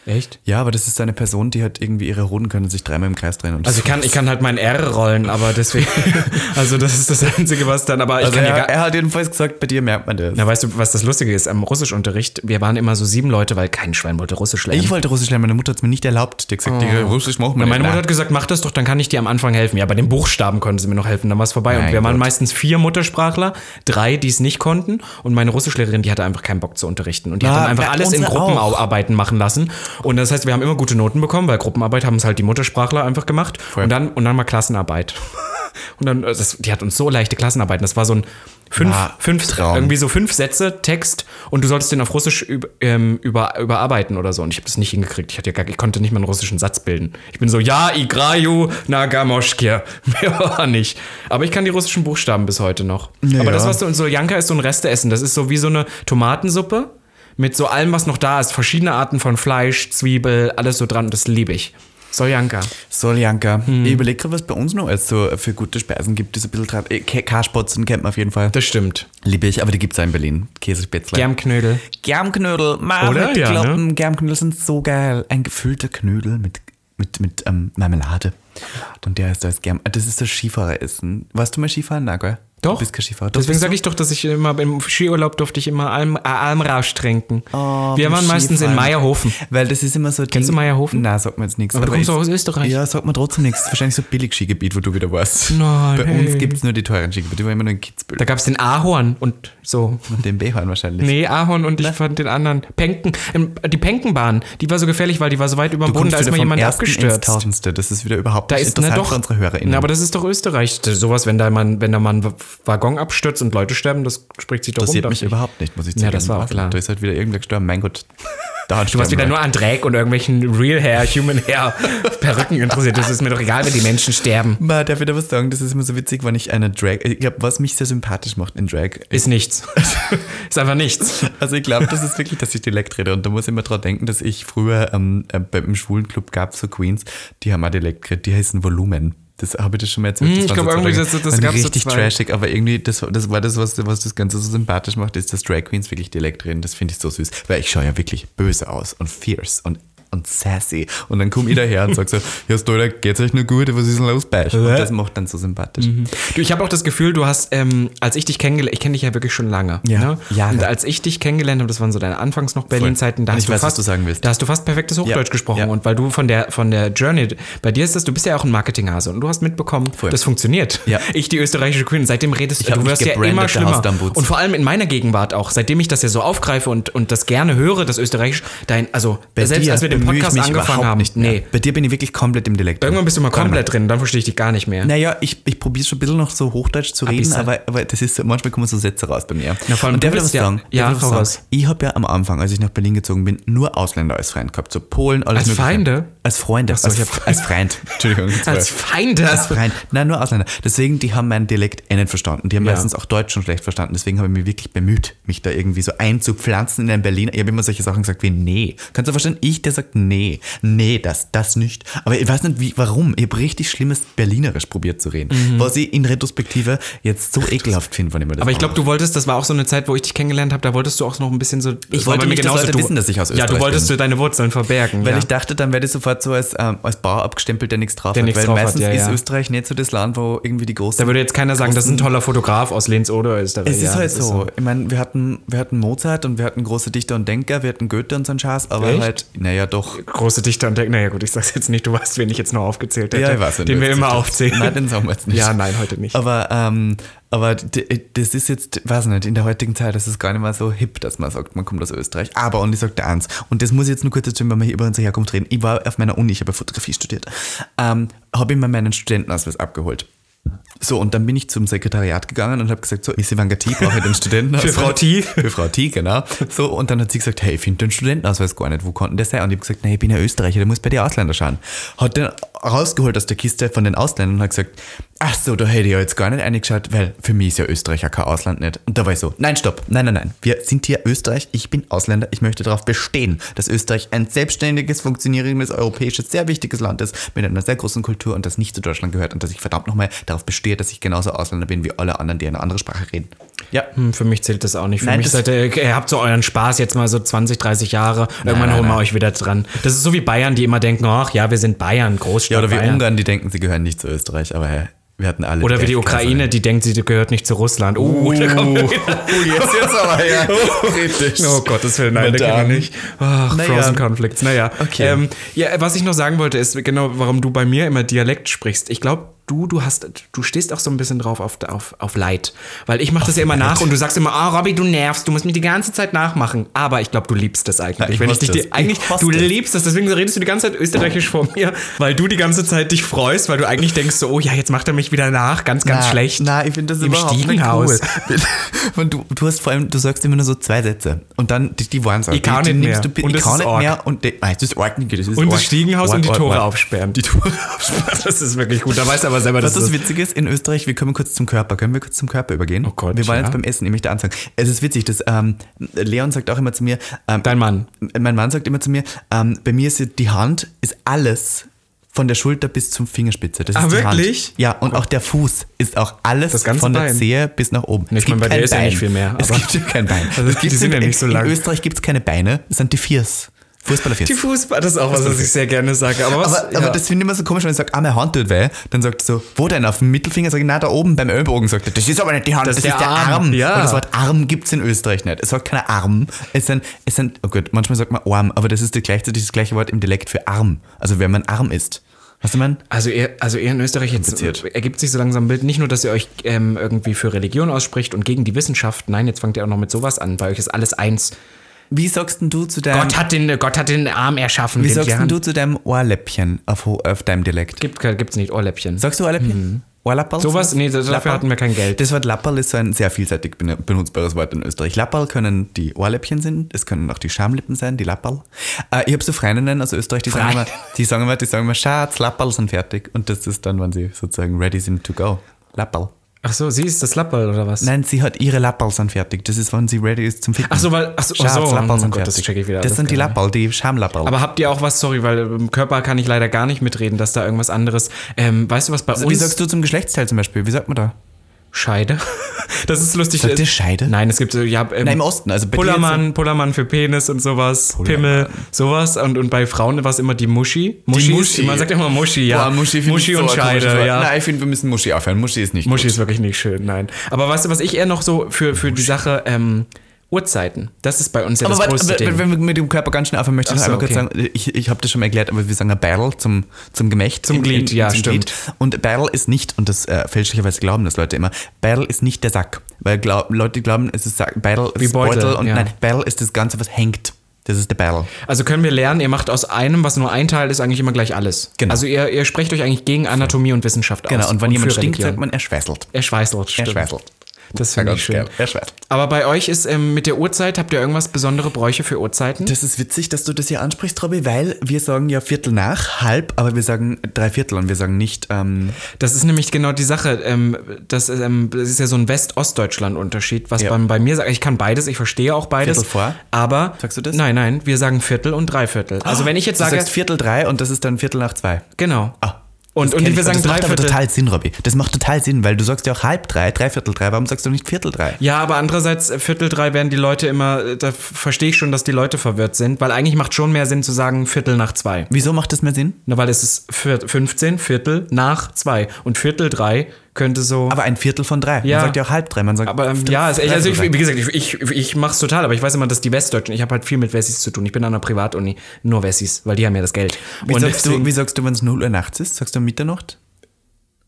Echt? Ja, aber das ist eine Person, die hat irgendwie ihre Hoden können sich dreimal im Kreis drehen. Und Also ich kann, ich kann halt mein R rollen, aber deswegen, also das ist das Einzige, was dann, aber ich also kann ja er, gar, er hat jedenfalls gesagt, bei dir merkt man das. na, weißt du, was das Lustige ist? Am Russischunterricht, wir waren immer so sieben Leute, weil kein Schwein wollte Russisch lernen. Ich wollte Russisch lernen, meine Mutter hat es mir nicht erlaubt. Die hat gesagt, Digga, Russisch machen wir Na, meine nicht. Mutter hat gesagt, mach das doch, dann kann ich dir am Anfang helfen. Ja, bei den Buchstaben konnten sie mir noch helfen, dann war es vorbei. und Mein wir waren Gott. meistens vier Muttersprachler, drei, die es nicht konnten. Und meine Russischlehrerin, die hatte einfach keinen Bock zu unterrichten. Und die hat Ja, dann einfach alles in. Gruppenarbeiten machen lassen. Und das heißt, wir haben immer gute Noten bekommen, weil Gruppenarbeit haben es halt die Muttersprachler einfach gemacht. Und dann, und dann mal Klassenarbeit. Und dann, das, die hat uns so leichte Klassenarbeiten. Das war so ein fünf, Ah, fünf Traum. irgendwie so fünf Sätze Text und du solltest den auf Russisch üb, ähm, über, überarbeiten oder so. Und ich habe das nicht hingekriegt. Ich, hatte ja gar, ich konnte nicht mal einen russischen Satz bilden. Ich bin so, ja, igraju na gamoschke. Mehr war nicht. Aber ich kann die russischen Buchstaben bis heute noch. Ja, Aber das, was du in Soljanka ist so ein Resteessen. Das ist so wie so eine Tomatensuppe mit so allem, was noch da ist. Verschiedene Arten von Fleisch, Zwiebel, alles so dran. Das liebe ich. Soljanka. Soljanka. Hm. Ich überlege gerade, was bei uns noch als so für gute Speisen gibt, ein bisschen dran. Äh, Karspotzen kennt man auf jeden Fall. Das stimmt. Liebe ich, aber die gibt es auch in Berlin. Käsespätzle. Germknödel. Germknödel. Ma, Oder? Ja, ne? Kloppen. Germknödel sind so geil. Ein gefüllter Knödel mit, mit, mit ähm, Marmelade. Und der ist da als Germ. Das ist das Skifahreressen. Warst du mal Skifahren? Na, gell? Doch. Du bist kein Skifahrer. Doch, Deswegen sage ich doch, dass ich immer im Skiurlaub durfte ich immer Alm, äh, Almrausch trinken. Oh, Wir waren meistens in. Meierhofen. Weil das ist immer so. Kennst du Meierhofen? Nein, sagt mir jetzt nichts. Aber du kommst doch aus Österreich. Ja, sagt mir trotzdem nichts. Wahrscheinlich so ein Billig-Skigebiet, wo du wieder warst. Nein, Bei hey. uns gibt es nur die teuren Skigebiete. Die waren immer nur in Kitzbühel. Da gab es den Ahorn und so. Und den Behorn wahrscheinlich. Nee, Ahorn und ich fand den anderen. Penken. Ähm, Die Penkenbahn, die war so gefährlich, weil die war so weit über dem Boden, da ist mal jemand abgestürzt. Tausendste. Das ist wieder überhaupt Da nicht ist, interessant doch. für unsere HörerInnen. Na, aber das ist doch Österreich. Sowas, wenn da mal, wenn da mal ein Waggon abstürzt und Leute sterben, das spricht sich doch das sieht mich ich. überhaupt nicht, muss ich Ja, sagen. das war auch Also, klar. Da ist halt wieder irgendwer gestorben. Mein Gott. Da hat Du warst wieder nur an Dreck und irgendwelchen Real Hair, Human Hair Perücken interessiert. Das ist mir doch egal, wenn die Menschen sterben. Ma, darf ich da was sagen? Das ist immer so witzig, wenn ich eine Drag. Ich glaube, was mich sehr sympathisch macht in Drag. Ist nichts. ist einfach nichts. Also ich glaube, das ist wirklich, dass ich Dialekt rede. Und da muss ich immer dran denken, dass ich früher ähm, äh, beim schwulen Club gab so Queens, die haben auch Dialekt geredet, die heißen Volumen. Das habe ich das schon mal erzählt. Hm, Das ich waren glaub, so irgendwie das- das so richtig zwei. trashig, aber irgendwie, das, das war das, was, was das Ganze so sympathisch macht, ist, dass Drag Queens wirklich Dialekt reden. Das finde ich so süß. Weil ich schaue ja wirklich böse aus und fierce und, und sassy. Und dann komme ich daher und sage so, ja, Stoller, geht's euch nur gut? Was ist denn los bei euch? Und das macht dann so sympathisch. Du, ich habe auch das Gefühl, du hast, ähm, als ich dich kennengelernt, ich kenne dich ja wirklich schon lange. Ja, Ne? Jahre. Und als ich dich kennengelernt habe, das waren so deine Anfangs noch Berlin-Zeiten, da hast weiß, was fast. Da hast du fast perfektes Hochdeutsch Ja, gesprochen. ja. Und weil du von der, von der Journey, bei dir ist das, du bist ja auch ein Marketinghase und du hast mitbekommen, das funktioniert. Ja. Ich, die österreichische Queen, seitdem redest Ich du, wirst ja immer schlimmer. Und vor allem in meiner Gegenwart auch, seitdem ich das ja so aufgreife und, und das gerne höre, das Österreichisch, dein, also selbst als wir den bemühe ich Podcast mich angefangen überhaupt haben, nicht mehr. nee. Bei dir bin ich wirklich komplett im Dialekt. Irgendwann bist du mal komplett drin, dann verstehe ich dich gar nicht mehr. Naja, ich, ich probiere schon ein bisschen noch so Hochdeutsch zu reden, bisschen. aber, aber das ist manchmal kommen so Sätze raus bei mir. Ja, vor allem und ich bist was ja- sagen? ja, Darf ich was sagen? Ich habe ja am Anfang, als ich nach Berlin gezogen bin, nur Ausländer als Freund gehabt. So Polen, alles Als mögliche. Feinde? Als Freunde. so, als, hab- als Freund. Entschuldigung. Als Feinde. als Freund. Nein, nur Ausländer. Deswegen, die haben meinen Dialekt eh nicht verstanden. Die haben Ja. meistens auch Deutsch schon schlecht verstanden. Deswegen habe ich mich wirklich bemüht, mich da irgendwie so einzupflanzen in einen Berliner. Ich habe immer solche Sachen gesagt wie nee. Kannst du verstehen? Ich, der sagt nee. Nee, das, das nicht. Aber ich weiß nicht, wie, warum. Ich habe richtig schlimmes Berlinerisch probiert zu reden. Was ich in Retrospektive jetzt so ekelhaft finde, wenn ich mir das Mhm. Aber ich glaube, du wolltest, das war auch so eine Zeit, wo ich dich kennengelernt habe, da wolltest du auch noch ein bisschen so. Ich wollte mir nicht, dass wissen, dass ich aus Ja, du Österreich wolltest bin. du deine Wurzeln verbergen. Weil ja. ich dachte, dann werde ich sofort so als, ähm, als Bauer abgestempelt, der nichts drauf Der hat. nichts Weil drauf hat, meistens ja, ist ja. Österreich nicht so das Land, wo irgendwie die großen da würde jetzt keiner sagen, das ist ein toller Fotograf aus Linz oder Österreich. Es ja, ist halt das so. Ich meine, wir hatten, wir hatten Mozart und wir hatten große Dichter und Denker, wir hatten Goethe und so einen Schatz, aber Echt? halt, naja, doch. Große Dichter und Denker. Naja, gut, ich sag's jetzt nicht, du weißt, wen ich jetzt noch aufgezählt hätte. Ja, ich weiß, Den wir immer aufzählen. Nein, den sagen wir jetzt nicht. Ja, nein, heute nicht. Aber, ähm, aber d- das ist jetzt, weiß nicht, in der heutigen Zeit, das ist gar nicht mal so hip, dass man sagt, man kommt aus Österreich. Aber, und ich sage dir eins, und das muss ich jetzt nur kurz erzählen, weil wir hier über unsere Herkunft reden. Ich war auf meiner Uni, ich habe Fotografie studiert, ähm, habe ich mir meinen Studentenausweis abgeholt. So, und dann bin ich zum Sekretariat gegangen und habe gesagt, so, ich Ivanga T, brauche ich den Studentenausweis. Für Frau T. Für Frau T, genau. So, und dann hat sie gesagt, hey, ich finde den Studentenausweis gar nicht, wo konnte der sein? Und ich habe gesagt, nein, ich bin ja Österreicher, der muss bei den Ausländern schauen. Hat den rausgeholt aus der Kiste von den Ausländern und hat gesagt, ach so, da hätte ich ja jetzt gar nicht eingeschaut, weil für mich ist ja Österreich ja kein Ausland nicht. Und da war ich so, nein, stopp, nein, nein, nein, wir sind hier Österreich, ich bin Ausländer, ich möchte darauf bestehen, dass Österreich ein selbstständiges, funktionierendes, europäisches, sehr wichtiges Land ist, mit einer sehr großen Kultur und das nicht zu Deutschland gehört und dass ich verdammt nochmal darauf bestehe, dass ich genauso Ausländer bin wie alle anderen, die eine andere Sprache reden. Ja. Hm, für mich zählt das auch nicht. Für Nein, mich seid ihr, ihr habt so euren Spaß jetzt mal so 20, 30 Jahre. Irgendwann nein, holen wir euch wieder dran. Das ist so wie Bayern, die immer denken, ach ja, wir sind Bayern, Großstadt Ja, oder wie Bayern. Ungarn, die denken, sie gehören nicht zu Österreich, aber hey, wir hatten alle. Oder wie die. Ukraine, die denkt, sie gehört nicht zu Russland. Uh, da kommen wir wieder. Oh, jetzt, jetzt aber, ja. Kritisch. Oh Gottes Willen, nein, da nicht. Ach, Naja. Frozen Conflicts. Naja. Okay. Ähm, ja, was ich noch sagen wollte, ist genau, warum du bei mir immer Dialekt sprichst. Ich glaube, du, du hast, du stehst auch so ein bisschen drauf auf, auf, auf Leid. Weil ich mache das ja immer nach und du sagst immer, ah, Robby, du nervst, du musst mich die ganze Zeit nachmachen. Aber ich glaube, du liebst das eigentlich. Ja, ich Wenn ich dich, die, eigentlich, Ich du liebst das, deswegen redest du die ganze Zeit österreichisch vor mir, weil du die ganze Zeit dich freust, weil du eigentlich denkst so, oh ja, jetzt macht er mich wieder nach, ganz, ganz Na, schlecht. Na, ich finde das Im überhaupt Stiegenhaus. nicht cool. Und du, du hast vor allem, du sagst immer nur so zwei Sätze. Und dann, die, die waren es Ich kann die, nicht mehr. Du, Und ich das kann ist nicht mehr. Und die, ah, das ist das ist Und das. Stiegenhaus und die Tore aufsperren. Die Tore aufsperren. Das ist wirklich gut. Da weißt du aber selber, Was dass das das Witzige ist, in Österreich, wir kommen kurz zum Körper. Können wir kurz zum Körper übergehen? Oh Gott, Wir waren ja. jetzt beim Essen, ich möchte anfangen. Es ist witzig, dass ähm, Leon sagt auch immer zu mir, ähm, Dein Mann. mein Mann sagt immer zu mir, ähm, bei mir ist die Hand ist alles von der Schulter bis zum Fingerspitze. Das Ah, wirklich? Hand. Ja, und auch der Fuß ist auch alles Das von der Bein? Zehe bis nach oben. Ich Es meine, gibt bei dir kein ist ja Bein. nicht viel mehr, Es aber- gibt ja kein Bein. Also, Es die gibt sind ja in- nicht so lang. In Österreich gibt es keine Beine, es sind die Viers. Fußballerviers. Die Fußball, das ist auch was, was ich sehr gerne sage. Aber, was, Aber, aber das finde ich immer so komisch, wenn ich sage, ah, meine Hand tut weh. Dann sagt er so, wo denn? Auf dem Mittelfinger? Sag ich, nein, da oben beim Ellbogen. Sagt er, das ist aber nicht die Hand, Das das, ist ist der der Arm. Arm. Ja. Und das Wort Arm gibt es in Österreich nicht. Es sagt keiner Arm. Es sind, es sind, oh Gott, manchmal sagt man Arm, aber das ist das gleichzeitig das gleiche Wort im Dialekt für Arm. Also wenn man arm ist. Weißt du, man? Also ihr, also ihr in Österreich jetzt Kompliziert. ergibt sich so langsam ein Bild, nicht nur, dass ihr euch ähm, irgendwie für Religion ausspricht und gegen die Wissenschaft, nein, jetzt fangt ihr auch noch mit sowas an. Bei euch ist alles eins. Wie sagst denn du zu deinem, Gott hat den, Gott hat den Arm erschaffen. wie sagst denn du zu deinem Ohrläppchen auf, auf deinem Dialekt? Gibt, gibt's nicht, Ohrläppchen. Sagst du Ohrläppchen? Ohrlapperl? Sowas, nee, dafür Lapperl? hatten wir kein Geld. Das Wort Lapperl ist so ein sehr vielseitig ben- benutzbares Wort in Österreich. Lapperl können die Ohrläppchen sein, es können auch die Schamlippen sein, die Lapperl. Äh, ich habe so Freundinnen aus Österreich, die sagen, immer, die sagen immer, die sagen immer, Schatz, Lapperl sind fertig. Und das ist dann, wenn sie sozusagen ready sind to go. Lapperl. Ach so, sie ist das Lapperl oder was? Nein, sie hat ihre Lapperl sind fertig. Das ist, wenn sie ready ist zum Ficken. Ach so, weil, ach so, ach Schatz, so Lapperl oh Gott, das check ich wieder. Das alles sind die. Lapperl, die Schamlapperl. Aber habt ihr auch was, sorry, weil im Körper kann ich leider gar nicht mitreden, dass da irgendwas anderes. Ähm, weißt du, was bei Also, uns. wie sagst du zum Geschlechtsteil zum Beispiel? Wie sagt man da? Scheide? Das ist lustig. Sagt ihr Scheide? Nein, es gibt so, ja, ähm, Nein, im Osten. Also Pullermann, Pullermann für Penis und sowas, Pimmel, sowas. Und, und bei Frauen war es immer die Muschi. Muschi, Muschi. Ist, man sagt immer Muschi, ja. Boah, Muschi, ich so und komisches Scheide, ja. Nein, ich finde, wir müssen Muschi aufhören. Muschi ist nicht Muschi gut. ist wirklich nicht schön, nein. Aber weißt du, was ich eher noch so für, für die Sache, ähm, Uhrzeiten. Das ist bei uns ja Aber das warte, größte Ding. wenn wir mit dem Körper ganz schnell aufhören, möchte ich Ach noch so, einmal kurz okay. sagen, ich, ich habe das schon mal erklärt, aber wir sagen Barrel zum, zum Gemächt. Zum Glied, ja, stimmt. Und Barrel ist nicht, und das äh, fälschlicherweise glauben das Leute immer, Barrel ist nicht der Sack. Weil glaub, Leute glauben, es ist Sack, Barrel Wie ist Beutel, und ja. nein, Barrel ist das Ganze, was hängt. Das ist der Barrel. Also können wir lernen, ihr macht aus einem, was nur ein Teil ist, eigentlich immer gleich alles. Genau. Also ihr, ihr sprecht euch eigentlich gegen Anatomie und Wissenschaft aus. Genau, und wenn jemand für stinkt, sagt man, er schweißelt. Er schweißelt, Er stimmt. schweißelt. Das finde ich schön. Er schweißelt. Aber bei euch ist ähm, mit der Uhrzeit, habt ihr irgendwas besondere Bräuche für Uhrzeiten? Das ist witzig, dass du das hier ansprichst, Robby, weil wir sagen ja Viertel nach, halb, aber wir sagen drei Viertel und wir sagen nicht, ähm, Das ist nämlich genau die Sache. Ähm, das, ist, ähm, das ist ja so ein West-Ostdeutschland-Unterschied, was Ja. man bei mir sagt. Ich kann beides, ich verstehe auch beides. Viertel vor? Aber. Sagst du das? Nein, nein, wir sagen Viertel und Dreiviertel. Also wenn ich jetzt du sage. sagst Viertel drei und das ist dann Viertel nach zwei. genau. Ah. Und, Das und ich. sagen das macht aber total Sinn, Robby. Das macht total Sinn, weil du sagst ja auch halb drei, dreiviertel drei. Warum sagst du nicht Viertel drei? Ja, aber andererseits, äh, Viertel drei werden die Leute immer, äh, da verstehe ich schon, dass die Leute verwirrt sind, weil eigentlich macht schon mehr Sinn zu sagen Viertel nach zwei. Wieso macht das mehr Sinn? Na, weil es ist vier- 15, Viertel nach zwei. Und Viertel drei könnte so. Aber ein Viertel von drei. Ja. Man sagt ja auch halb drei. Man sagt Aber ähm, ja, also, ich, also ich, wie gesagt, ich, ich, ich mach's total, aber ich weiß immer, dass die Westdeutschen, ich habe halt viel mit Wessis zu tun. Ich bin an einer Privatuni, nur Wessis, weil die haben ja das Geld. Wie Und sagst, du, deswegen- wie sagst du, wenn es 0 Uhr nachts ist? Sagst du Mitternacht?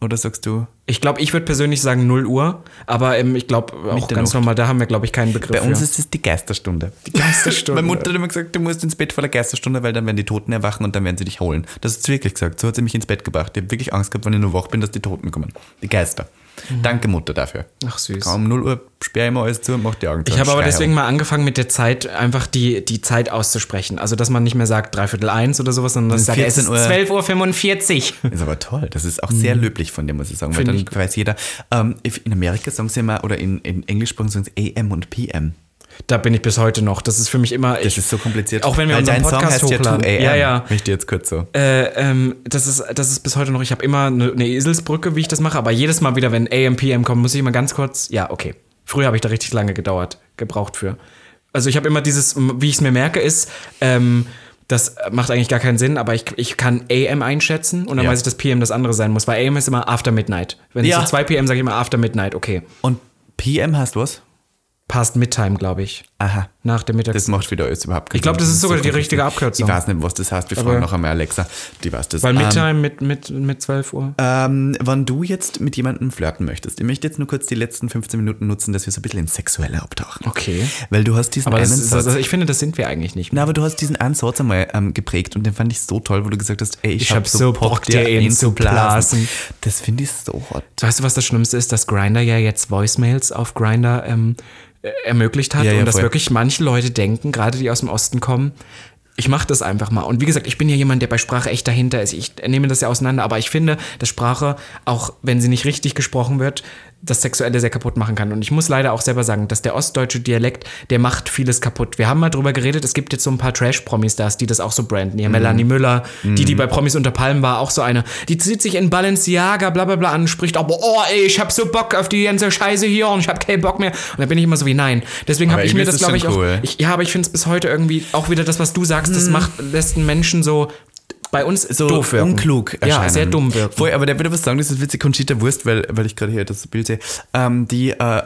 Oder sagst du. ich glaube, ich würde persönlich sagen 0 Uhr, aber ähm, ich glaube auch ganz normal, da haben wir, glaube ich, keinen Begriff Bei uns für. ist es die Geisterstunde. Die Geisterstunde. Meine Mutter hat immer gesagt, du musst ins Bett vor der Geisterstunde, weil dann werden die Toten erwachen und dann werden sie dich holen. Das hat sie wirklich gesagt. So hat sie mich ins Bett gebracht. Ich habe wirklich Angst gehabt, wenn ich nur wach bin, dass die Toten kommen. Die Geister. Mhm. Danke, Mutter, dafür. Ach süß. Kaum 0 Uhr sperre ich immer alles zu und mach die Augen zu. Ich habe aber deswegen mal angefangen mit der Zeit, einfach die, die Zeit auszusprechen. Also, dass man nicht mehr sagt dreiviertel eins oder sowas, sondern dass ich sage, es ist 14 Uhr. 12 Uhr 45. Ist aber toll. Das ist auch sehr löblich von dem, muss ich sagen. Weil Mhm. Finde dann weiß jeder. Ähm, in Amerika sagen sie immer, oder in, in Englischsprachen sagen sie AM und PM. Da bin ich bis heute noch. Das ist für mich immer. Das Ich, ist so kompliziert. Auch wenn wir Weil unseren dein Song Podcast heißt ja 2 hochladen. AM. Ja, ja. Möchte jetzt kurz so. Äh, ähm, das, ist, das ist bis heute noch, ich habe immer eine, eine Eselsbrücke, wie ich das mache, aber jedes Mal wieder, wenn AM, PM kommt, muss ich immer ganz kurz, ja, okay. Früher habe ich da richtig lange gedauert, gebraucht für. Also ich habe immer dieses, wie ich es mir merke, ist, ähm, das macht eigentlich gar keinen Sinn, aber ich, ich kann AM einschätzen und dann Ja. weiß ich, dass PM das andere sein muss, weil AM ist immer after midnight. Wenn Ja. es so 2 PM sage ich immer after midnight, okay. Und PM heißt was? Past Midtime, glaube ich. Aha. Nach der Mittags. Das macht wieder alles überhaupt keinen Ich glaub, Sinn. das ist sogar die richtige Abkürzung. Ich weiß nicht, was das heißt. Wir fragen noch einmal Alexa. Die weiß das. weil Ähm, Midtime mit, mit, mit 12 Uhr. Ähm, wenn du jetzt mit jemandem flirten möchtest, ich möchte jetzt nur kurz die letzten 15 Minuten nutzen, dass wir so ein bisschen ins Sexuelle abtauchen. Okay. Weil du hast diesen Aber einen ist, Satz. also ich finde, das sind wir eigentlich nicht. na, aber du hast diesen einen Satz einmal ähm, geprägt und den fand ich so toll, wo du gesagt hast, ey, ich, Ich hab hab so Bock, dir ihn zu blasen. Das finde ich so hot. Weißt du, was das Schlimmste ist, dass Grinder ja jetzt Voicemails auf Grinder ähm, äh, ermöglicht hat Ja, ja, und dass voll. wirklich manche Leute denken, gerade die aus dem Osten kommen, ich mache das einfach mal. Und wie gesagt, ich bin ja jemand, der bei Sprache echt dahinter ist. Ich nehme das ja auseinander, aber ich finde, dass Sprache, auch wenn sie nicht richtig gesprochen wird, das Sexuelle sehr kaputt machen kann. Und ich muss leider auch selber sagen, dass der ostdeutsche Dialekt, der macht vieles kaputt. Wir haben mal drüber geredet, es gibt jetzt so ein paar Trash-Promis da, die das auch so branden. Mhm. Hier Melanie Müller, die, die bei Promis unter Palmen war, auch so eine. Die zieht sich in Balenciaga, bla bla bla an, spricht aber, oh ey, ich hab so Bock auf die ganze Scheiße hier und ich hab keinen Bock mehr. Und da bin ich immer so wie, nein. Deswegen habe ich mir das, glaube ich, schon auch. cool. Ich, ja, aber ich finde es bis heute irgendwie auch wieder das, was du sagst, das macht, lässt einen Menschen so bei uns so doof wirken. unklug erscheinen. Ja, sehr dumm wirken. Voll, aber der würde was sagen, das ist witzig, Conchita Wurst, weil, weil ich gerade hier das Bild sehe. Ähm, die, äh,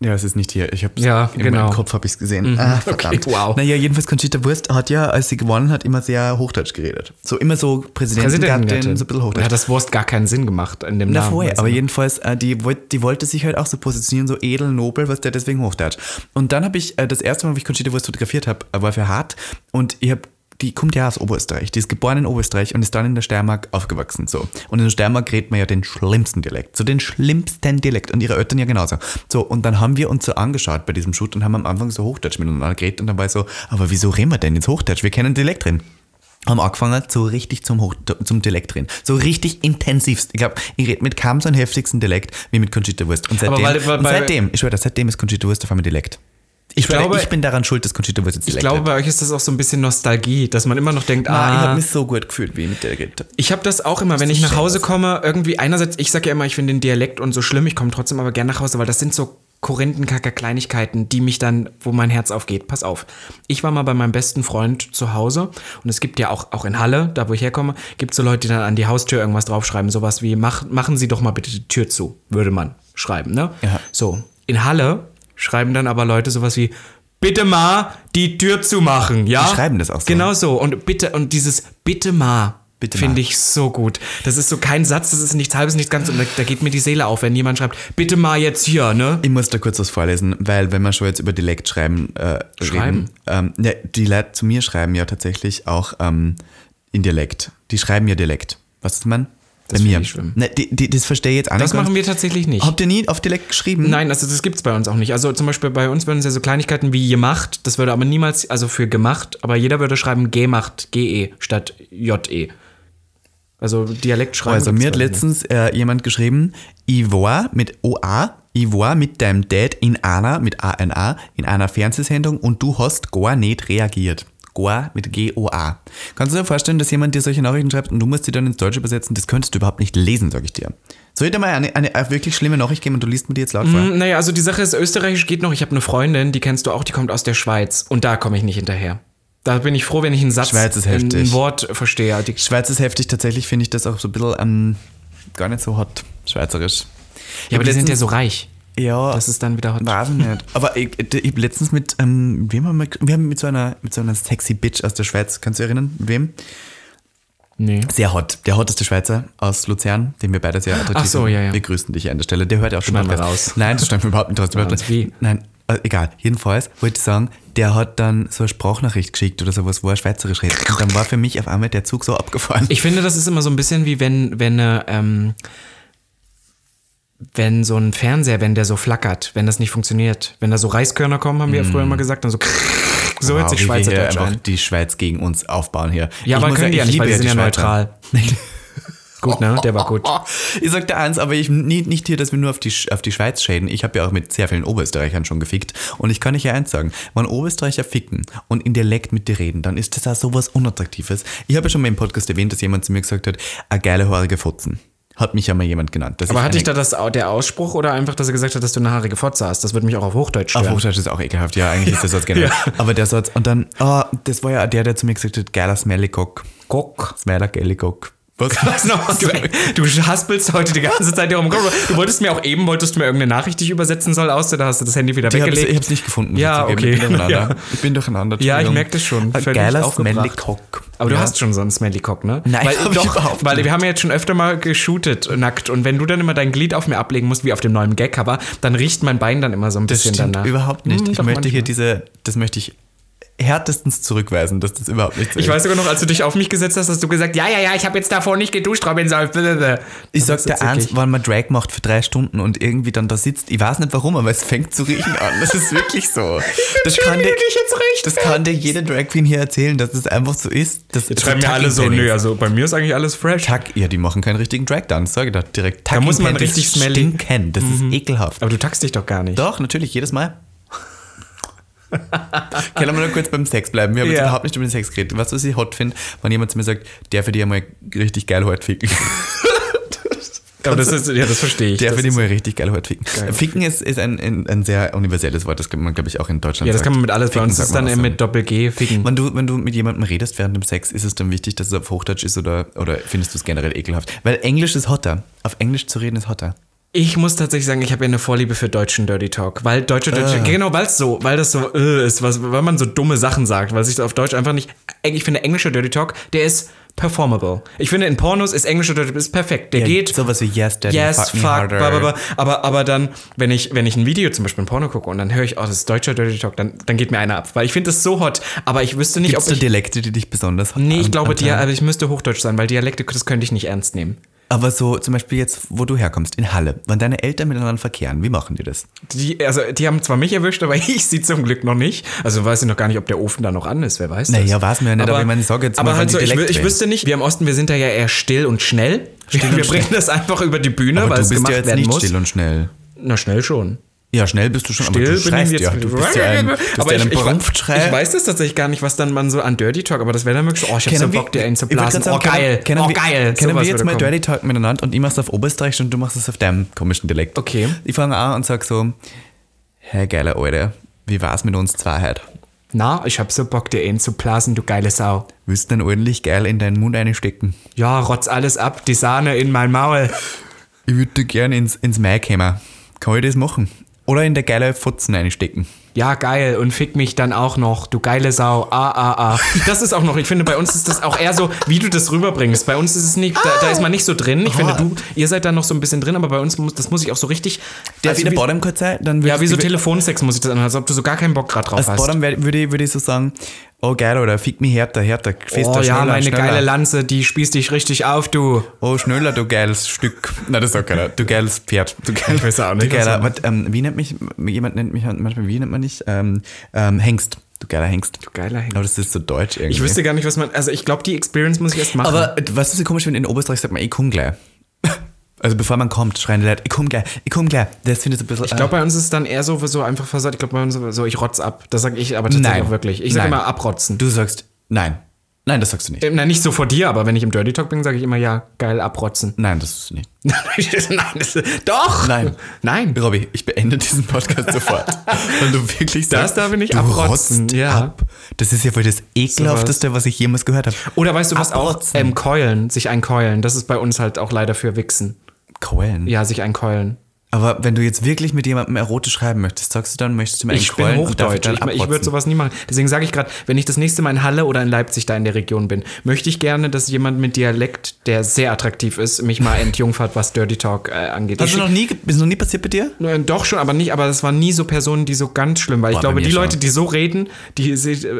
ja, es ist nicht hier. Ich habe Ja, in genau. meinem Kopf habe ich es gesehen. Ah, verdammt. Okay, wow. Naja, jedenfalls Conchita Wurst hat ja, als sie gewonnen hat, immer sehr Hochdeutsch geredet. So immer so Präsidentengattin, Präsidentengattin. so ein bisschen Da Hochdeutsch. hat das Wurst gar keinen Sinn gemacht in dem Na Namen. vorher, aber jedenfalls, äh, die, die wollte sich halt auch so positionieren, so edel, nobel, was der deswegen hochdeutsch. Und dann habe ich, äh, das erste Mal, wo ich Conchita Wurst fotografiert habe, war für Hart und ich habe die kommt ja aus Oberösterreich. Die ist geboren in Oberösterreich und ist dann in der Steiermark aufgewachsen. So. Und in der Steiermark redet man ja den schlimmsten Dialekt. So den schlimmsten Dialekt. Und ihre Eltern ja genauso. So, und dann haben wir uns so angeschaut bei diesem Shoot und haben am Anfang so Hochdeutsch miteinander geredet. Und dann war ich so, aber wieso reden wir denn jetzt Hochdeutsch? Wir kennen Dialekt drin haben angefangen, so richtig zum, Hoch, zum Dialekt reden. So richtig intensivst. Ich glaube, ich rede mit kaum so einem heftigsten Dialekt wie mit Conchita Wurst. Und Aber seitdem, weil- weil- und seitdem ich schwöre, seitdem ist Conchita Wurst auf einmal Dialekt. Ich, glaube- ich bin daran schuld, dass Conchita Wurst jetzt Ich glaube, bei euch ist das auch so ein bisschen Nostalgie, dass man immer noch denkt, Ah, ich habe mich so gut gefühlt, wie mit der habe. Ich habe das auch immer, wenn ich nach Hause komme, irgendwie einerseits, ich sage ja immer, ich finde den Dialekt und so schlimm, ich komme trotzdem aber gerne nach Hause, weil das sind so Korinthenkacker Kleinigkeiten, die mich dann, wo mein Herz aufgeht. Pass auf. Ich war mal bei meinem besten Freund zu Hause und es gibt ja auch, auch in Halle, da wo ich herkomme, gibt es so Leute, die dann an die Haustür irgendwas draufschreiben, sowas wie, mach, machen Sie doch mal bitte die Tür zu, würde man schreiben, ne? Ja. So. In Halle schreiben dann aber Leute sowas wie, bitte mal die Tür zumachen, ja? Die schreiben das auch so. Genau so. Und bitte, und dieses bitte mal Bitte finde ich so gut. Das ist so kein Satz, das ist nichts halbes, nichts ganz. Und da, da geht mir die Seele auf, wenn jemand schreibt, bitte mal jetzt hier, ne? Ich muss da kurz was vorlesen, weil wenn wir schon jetzt über Dialekt schreiben, äh, Schreiben? reden, ähm, ja, die Leute zu mir schreiben ja tatsächlich auch ähm, in Dialekt. Die schreiben ja Dialekt. Was ist man? Das Bei mir. Ne, die, die, das verstehe ich jetzt auch Das machen wir tatsächlich nicht. Habt ihr nie auf Dialekt geschrieben? Nein, also das gibt's bei uns auch nicht. Also zum Beispiel bei uns würden es ja so Kleinigkeiten wie gemacht, das würde aber niemals, also für gemacht, aber jeder würde schreiben gemacht, GE statt JE. Also Dialekt schreiben. Also mir hat letztens äh, jemand geschrieben, ich war mit OA, ich war mit deinem Dad in einer, mit ANA, in einer Fernsehsendung und du hast gar nicht reagiert. Gar mit G-O-A. Kannst du dir vorstellen, dass jemand dir solche Nachrichten schreibt und du musst die dann ins Deutsche übersetzen? Das könntest du überhaupt nicht lesen, sag ich dir. Soll ich dir mal eine, eine, eine wirklich schlimme Nachricht geben und du liest mir die jetzt laut vor? nicht. Naja, also die Sache ist, Österreichisch geht noch. Ich habe eine Freundin, die kennst du auch, die kommt aus der Schweiz. Und da komme ich nicht hinterher. Da bin ich froh, wenn ich einen Satz, ein, Wort verstehe. Die, Schweiz ist heftig, tatsächlich finde ich das auch so ein bisschen ähm, gar nicht so hot, schweizerisch. ja, aber die sind ja so reich. Ja, Das ist dann wieder hot. Weiß ich nicht. Aber ich, ich hab letztens mit, ähm, wem haben wir, wir haben mit so einer, mit so einer sexy Bitch aus der Schweiz, kannst du erinnern? Mit wem? Nee. Sehr hot. Der hotteste Schweizer aus Luzern, den wir beide sehr attraktiv Ach so, ja, ja. Wir grüßen dich an der Stelle. Der hört ja auch schon Podcast. raus. Nein, das wir überhaupt nicht raus. Und wie? Nein, äh, egal. Jedenfalls wollte ich sagen, der hat dann so eine Sprachnachricht geschickt oder sowas, wo er Schweizerisch redet. Und dann war für mich auf einmal der Zug so abgefahren. Ich finde, das ist immer so ein bisschen wie wenn, wenn, äh, ähm, wenn so ein Fernseher, wenn der so flackert, wenn das nicht funktioniert. Wenn da so Reiskörner kommen, haben wir ja früher immer gesagt, dann so so hört Wow, sich wie wir hier einfach an. die Schweiz gegen uns aufbauen hier. Ja, Ich aber können die ja ich nicht, weil die sind ja Schweizer. neutral. gut, ne? Der war gut. Ich sag dir eins, aber ich nicht, nicht hier, dass wir nur auf die, auf die Schweiz schäden. Ich habe ja auch mit sehr vielen Oberösterreichern schon gefickt. Und ich kann euch ja eins sagen, wenn Oberösterreicher ficken und in Dialekt mit dir reden, dann ist das auch sowas Unattraktives. Ich habe ja schon mal im Podcast erwähnt, dass jemand zu mir gesagt hat, eine geile haarige Fotzen. Hat mich ja mal jemand genannt. Aber hatte ich da das, der Ausspruch oder einfach, dass er gesagt hat, dass du eine haarige Fotze hast? Das würde mich auch auf Hochdeutsch stören. Auf Hochdeutsch ist auch ekelhaft, ja, eigentlich ist der Satz generell. Aber der Satz, und dann, ah, das war ja der, der zu mir gesagt hat, geiler Smelly Cock. Guck. Smeller Gelly Cock. Was? Was noch? Du, du haspelst heute die ganze Zeit hier rum. Du wolltest mir auch eben, wolltest du mir irgendeine Nachricht, die ich übersetzen soll, aus, da hast du das Handy wieder hab's, weggelegt. ich hab's nicht gefunden. Ja, okay. Ich bin durcheinander. Ja. Ich bin durcheinander. Ja, ich merke das schon. Völlig geiler. Smelly Cock. Aber du Ja. hast schon so einen Smelly Cock, ne? Nein, weil, doch, überhaupt weil wir haben ja jetzt schon öfter mal geshootet nackt und wenn du dann immer dein Glied auf mir ablegen musst, wie auf dem neuen Gag-Cover, dann riecht mein Bein dann immer so ein Das bisschen stimmt danach. überhaupt nicht. Hm, ich möchte hier manchmal. diese, das möchte ich härtestens zurückweisen, dass das überhaupt nicht so Ich ist. weiß sogar noch, als du dich auf mich gesetzt hast, hast du gesagt, ja, ja, ja, ich habe jetzt davor nicht geduscht, Robin soll. Ich sag dir eins, wenn man Drag macht für drei Stunden und irgendwie dann da sitzt, ich weiß nicht warum, aber es fängt zu riechen an. Das ist wirklich so. das kann jetzt das kann dir jede Drag Queen hier erzählen, dass es einfach so ist. Das Jetzt schreiben mir alle so, nö, also bei mir ist eigentlich alles fresh. Tack, ja, die machen keinen richtigen Drag Dance, sage ich da direkt. Da muss man richtig smelly- Mhm. stinken, das ist ekelhaft. Aber du tackst dich doch gar nicht. Doch, natürlich, jedes Mal. Können wir nur kurz beim Sex bleiben? Wir haben jetzt Ja. überhaupt nicht über den Sex geredet. Was, was ich hot finde, wenn jemand zu mir sagt, der für dich einmal richtig geil heute ficken. Aber das ist, ja, das verstehe ich. Der für dich mal richtig geil heute ficken. Geil. Ficken ist, ist ein, ein, ein sehr universelles Wort, das kann man, glaube ich, auch in Deutschland ja, das sagt. kann man mit alles. Bei Ficken uns ist dann so. mit Doppel-G ficken. Wenn du, wenn du mit jemandem redest während dem Sex, ist es dann wichtig, dass es auf Hochdeutsch ist oder, oder findest du es generell ekelhaft? Weil Englisch ist hotter. Auf Englisch zu reden ist hotter. Ich muss tatsächlich sagen, ich habe ja eine Vorliebe für deutschen Dirty Talk, weil deutsche Dirty Ah. genau, weil es so, weil das so äh, ist, was, weil man so dumme Sachen sagt, weil sich auf Deutsch einfach nicht. Ich finde englischer Dirty Talk, der ist performable. Ich finde in Pornos ist englischer Dirty Talk ist perfekt. Der Ja, geht Sowas wie Yes, Daddy, Yes, fuck, harder. bla, bla, bla. Aber, aber dann, wenn ich, wenn ich ein Video zum Beispiel ein Porno gucke und dann höre ich, oh, das ist deutscher Dirty Talk, dann, dann geht mir einer ab. Weil ich finde das so hot. Aber ich wüsste nicht, Gibt es ob ich. Dialekte, die dich besonders Nee, ich glaube? Dia aber ich müsste Hochdeutsch sein, weil Dialekte, das könnte ich nicht ernst nehmen. Aber so zum Beispiel jetzt, wo du herkommst, in Halle, wenn deine Eltern miteinander verkehren, wie machen die das? Die, also, die haben zwar mich erwischt, aber ich sie zum Glück noch nicht. Also weiß ich noch gar nicht, ob der Ofen da noch an ist, wer weiß das. Naja, weiß man ja nicht, aber ich meine, sag jetzt aber mal, halt so, ich, ich wüsste nicht, wir im Osten, wir sind da ja eher still und schnell. wir und bringen das einfach über die Bühne, Aber weil du es bist gemacht ja jetzt werden nicht muss. still und schnell. Na, schnell schon. Ja, schnell bist du schon, Still aber du schreist jetzt. ja. Du bist ja ein, du bist aber ja ich, ich, ich, weiß das tatsächlich gar nicht, was dann man so an Dirty Talk, aber das wäre dann wirklich so, oh, ich hab so Bock, dir einen zu blasen. Oh, geil. Kennen, oh, geil. Kennen Sowas wir jetzt mal kommen. Dirty Talk miteinander und ich mach's auf Oberösterreich und du machst es auf deinem komischen Dialekt. Okay. Ich fange an und sag so, hey geiler Alter, wie war's mit uns zwei heute? Na, ich hab so Bock, dir einen zu blasen, du geile Sau. Willst du denn ordentlich geil in deinen Mund einstecken? Ja, rotz alles ab, die Sahne in mein Maul. Ich würde gerne ins, ins Mai kommen. Kann ich das machen? Oder in der geile Fotzen einstecken. Ja, geil. Und fick mich dann auch noch, du geile Sau. Ah, ah, ah. Das ist auch noch, ich finde, bei uns ist das auch eher so, wie du das rüberbringst. Bei uns ist es nicht, da, da ist man nicht so drin. Ich finde, du, ihr seid da noch so ein bisschen drin, aber bei uns muss, das muss ich auch so richtig. Der also wie, Bottom kurz sein, dann ja, wie so Telefonsex muss ich das anhören, als ob du so gar keinen Bock gerade drauf Als hast. Bottom würde würde ich so sagen, oh geil, oder fick mich härter, härter, fester, oh ja, schneller, meine schneller. geile Lanze, die spießt dich richtig auf, du. Oh, schneller, du geiles Stück. Nein, das sagt keiner. Du geiles Pferd. Du geiles, Ich weiß auch nicht, Du geiler, was ähm, wie nennt mich, jemand nennt mich manchmal, wie nennt man nicht? Ähm, ähm, Hengst. Du geiler Hengst. Du geiler Hengst. Aber das ist so deutsch irgendwie. Ich wüsste gar nicht, was man, also ich glaube, die Experience muss ich erst machen. Aber was ich komisch finde? In Oberösterreich sagt man, ich komm gleich. Also bevor man kommt, schreien die Leute, ich komm gleich, ich komm gleich. Das finde ich so ein bisschen... ich glaube, bei uns ist es dann eher so, so einfach versagt. Ich glaube, bei uns so, so, ich rotz ab. Das sage ich aber tatsächlich Nein. auch wirklich. Ich sage Nein. immer abrotzen. du sagst, nein. Nein, das sagst du nicht. Äh, Na, nicht so vor dir, aber wenn ich im Dirty Talk bin, sage ich immer, ja, geil, abrotzen. Nein, das ist nicht. Nein, das, doch! Nein. Nein. Robby, ich beende diesen Podcast sofort. Weil du wirklich Das sagst, darf ich nicht du abrotzen, ja. ab. Das ist ja wohl das ekelhafteste, was ich jemals gehört habe. Oder weißt du was auch? Abrotzen. Ähm, keulen, sich einkeulen. Das ist bei uns halt auch leider für Wichsen. Keulen. Ja, sich einkeulen. Aber wenn du jetzt wirklich mit jemandem erotisch schreiben möchtest, sagst du dann, möchtest du mir Ich bin einen und dafür Hochdeutsch. Ich, ich würde sowas nie machen. Deswegen sage ich gerade, wenn ich das nächste Mal in Halle oder in Leipzig da in der Region bin, möchte ich gerne, dass jemand mit Dialekt, der sehr attraktiv ist, mich mal entjungfert, was Dirty Talk äh, angeht. Hast Ich du noch nie, ist noch nie passiert bei dir? Äh, Doch schon, aber nicht, aber das waren nie so Personen, die so ganz schlimm waren. Ich glaube, die schon. Leute, die so reden, die,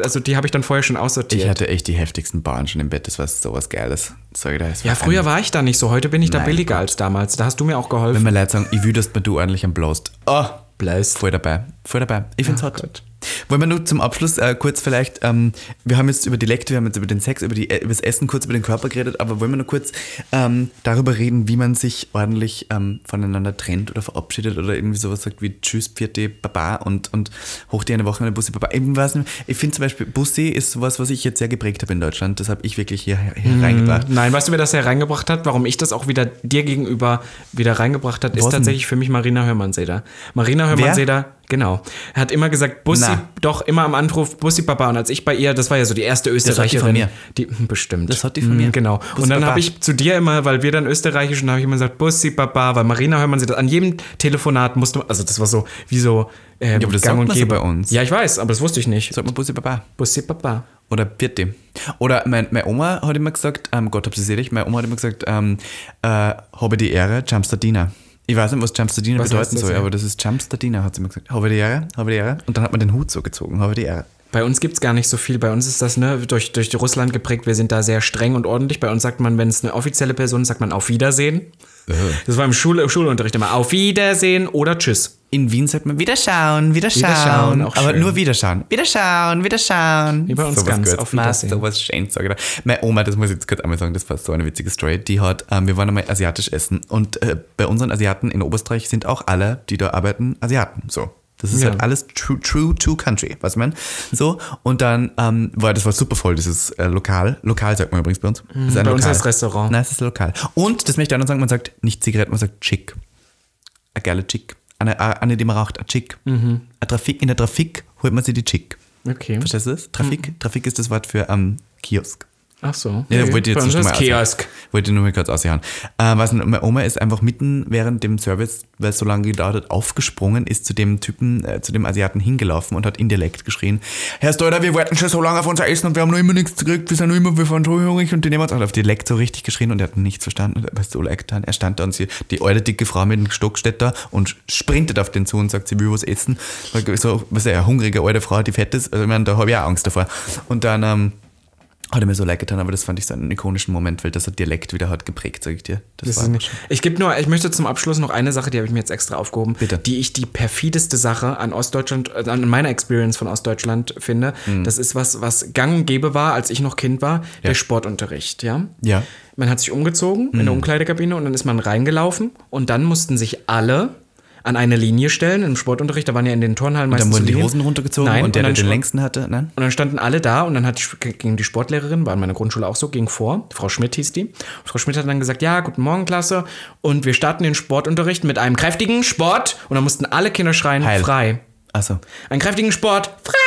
also die habe ich dann vorher schon aussortiert. Ich hatte echt die heftigsten Bahnen schon im Bett. Das war sowas Geiles. Sag ich dir, das war ja, früher war ich da nicht so. Heute bin ich da Nein, billiger als damals. Da hast du mir auch geholfen. Wenn mir Leute sagen, ich will, dass du ordentlich am Blast. Oh, Blöst. voll dabei. Voll dabei. Ich find's hot. Gott. Wollen wir nur zum Abschluss äh, kurz vielleicht, ähm, wir haben jetzt über Dialekte, wir haben jetzt über den Sex, über, die, äh, über das Essen, kurz über den Körper geredet, aber wollen wir nur kurz ähm, darüber reden, wie man sich ordentlich ähm, voneinander trennt oder verabschiedet oder irgendwie sowas sagt wie Tschüss, Pfiat, Baba und, und hoch dir eine Woche eine Bussi, Baba. Nicht, ich finde zum Beispiel, Bussi ist sowas, was ich jetzt sehr geprägt habe in Deutschland. Das habe ich wirklich hier, hier Mhm. reingebracht. Nein, weißt du, wer das hereingebracht hat? Warum ich das auch wieder dir gegenüber wieder reingebracht hat, ist tatsächlich für mich Marina Hörmannseder. Marina Hörmannseder, genau, hat immer gesagt, Bussi, Na. doch immer am Anruf, Bussi Papa. Und als ich bei ihr, das war ja so die erste Österreicherin. von mir. Die, hm, bestimmt. Das hat die von Mhm, mir. Genau. Bussi und dann Papa. habe ich zu dir immer, weil wir dann österreichisch, und habe ich immer gesagt, Bussi Papa, weil Marina Hörmannseder, an jedem Telefonat musste, also das war so, wie so, ähm, aber das gang und man gäbe. bei uns. Ja, ich weiß, aber das wusste ich nicht. Sagt man Bussi, Baba. Bussi Papa. Oder Birte. Oder mein, meine Oma hat immer gesagt, ähm, Gott hab sie selig, meine Oma hat immer gesagt, ähm, äh, habe die Ehre, Jumpstardina. Ich weiß nicht, was Jumpstardina Was bedeuten soll, ja? aber das ist Jumpstardina, hat sie immer gesagt. Habe die Ehre, habe die Ehre. Und dann hat man den Hut so gezogen, habe die Ehre. Bei uns gibt es gar nicht so viel. Bei uns ist das ne, durch, durch Russland geprägt. Wir sind da sehr streng und ordentlich. Bei uns sagt man, wenn es eine offizielle Person ist, sagt man auf Wiedersehen. Das war im, Schul im Schulunterricht immer auf Wiedersehen oder Tschüss. In Wien sagt man Wiederschauen, Wiederschauen. Wiederschauen, auch aber schön. nur Wiederschauen. Wiederschauen, Wiederschauen. Wie bei uns ganz, Gutes. auf Wiedersehen. sowas Schönes, sag ich da. Meine Oma, das muss ich jetzt kurz einmal sagen, das war so eine witzige Story. Die hat, ähm, wir waren einmal asiatisch essen und äh, bei unseren Asiaten in Oberösterreich sind auch alle, die da arbeiten, Asiaten. So. Das ist Ja. halt alles true, true to country, was man. So. Und dann ähm, war das war super voll, dieses äh, Lokal. Lokal sagt man übrigens bei uns. Ein bei uns Lokal. heißt Restaurant. Nein, es ist lokal. Und das möchte ich auch noch sagen, man sagt nicht Zigaretten, man sagt Chick. Eine geile Chick. Eine, eine die man raucht, eine Chick. Mhm. Eine Trafik, in der Trafik holt man sich die Chick. Okay. Verstehst du das? Trafik? Mhm. Trafik ist das Wort für ähm, Kiosk. Ach so. Ja, Nee, wollte jetzt nicht mal Kiosk. Wollte nur mal kurz aushauen. Äh, was, meine Oma ist einfach mitten während dem Service, weil es so lange gedauert hat, aufgesprungen, ist zu dem Typen, äh, zu dem Asiaten hingelaufen und hat in Dialekt geschrien, Herr Steuder, wir warten schon so lange auf unser Essen und wir haben noch immer nichts gekriegt, wir sind noch immer, wir fahren so hungrig und die nehmen uns hat auf Dialekt so richtig geschrien und er hat nichts verstanden er hat so leid getan. Er stand da und sie, die alte dicke Frau mit dem Stock steht da und sprintet auf den zu und sagt, sie will was essen. So, was ist eine hungrige alte Frau, die fett ist, also ich meine, da habe ich auch Angst davor. Und dann, ähm, hat er mir so leid getan, aber das fand ich so einen ikonischen Moment, weil das hat Dialekt wieder hat geprägt, sag ich dir. Das, Das nicht. Ich gebe nur, ich möchte zum Abschluss noch eine Sache, die habe ich mir jetzt extra aufgehoben, Bitte. die ich die perfideste Sache an Ostdeutschland, äh, an meiner Experience von Ostdeutschland finde. Hm. Das ist was, was gang und gäbe war, als ich noch Kind war, der Sportunterricht, ja. Ja. Man hat sich umgezogen in der Hm. Umkleidekabine und dann ist man reingelaufen und dann mussten sich alle an eine Linie stellen im Sportunterricht. Da waren ja in den Turnhallen Dann meistens wurden so die Linien. Hosen runtergezogen Nein, und der, der dann den längsten hatte, nein? und dann standen alle da und dann hat die, ging die Sportlehrerin, war in meiner Grundschule auch so, ging vor. Frau Schmidt hieß die. Frau Schmidt hat dann gesagt, ja, guten Morgen, Klasse. Und wir starten den Sportunterricht mit einem kräftigen Sport. Und dann mussten alle Kinder schreien, Heil. frei. Achso. Einen kräftigen Sport, frei!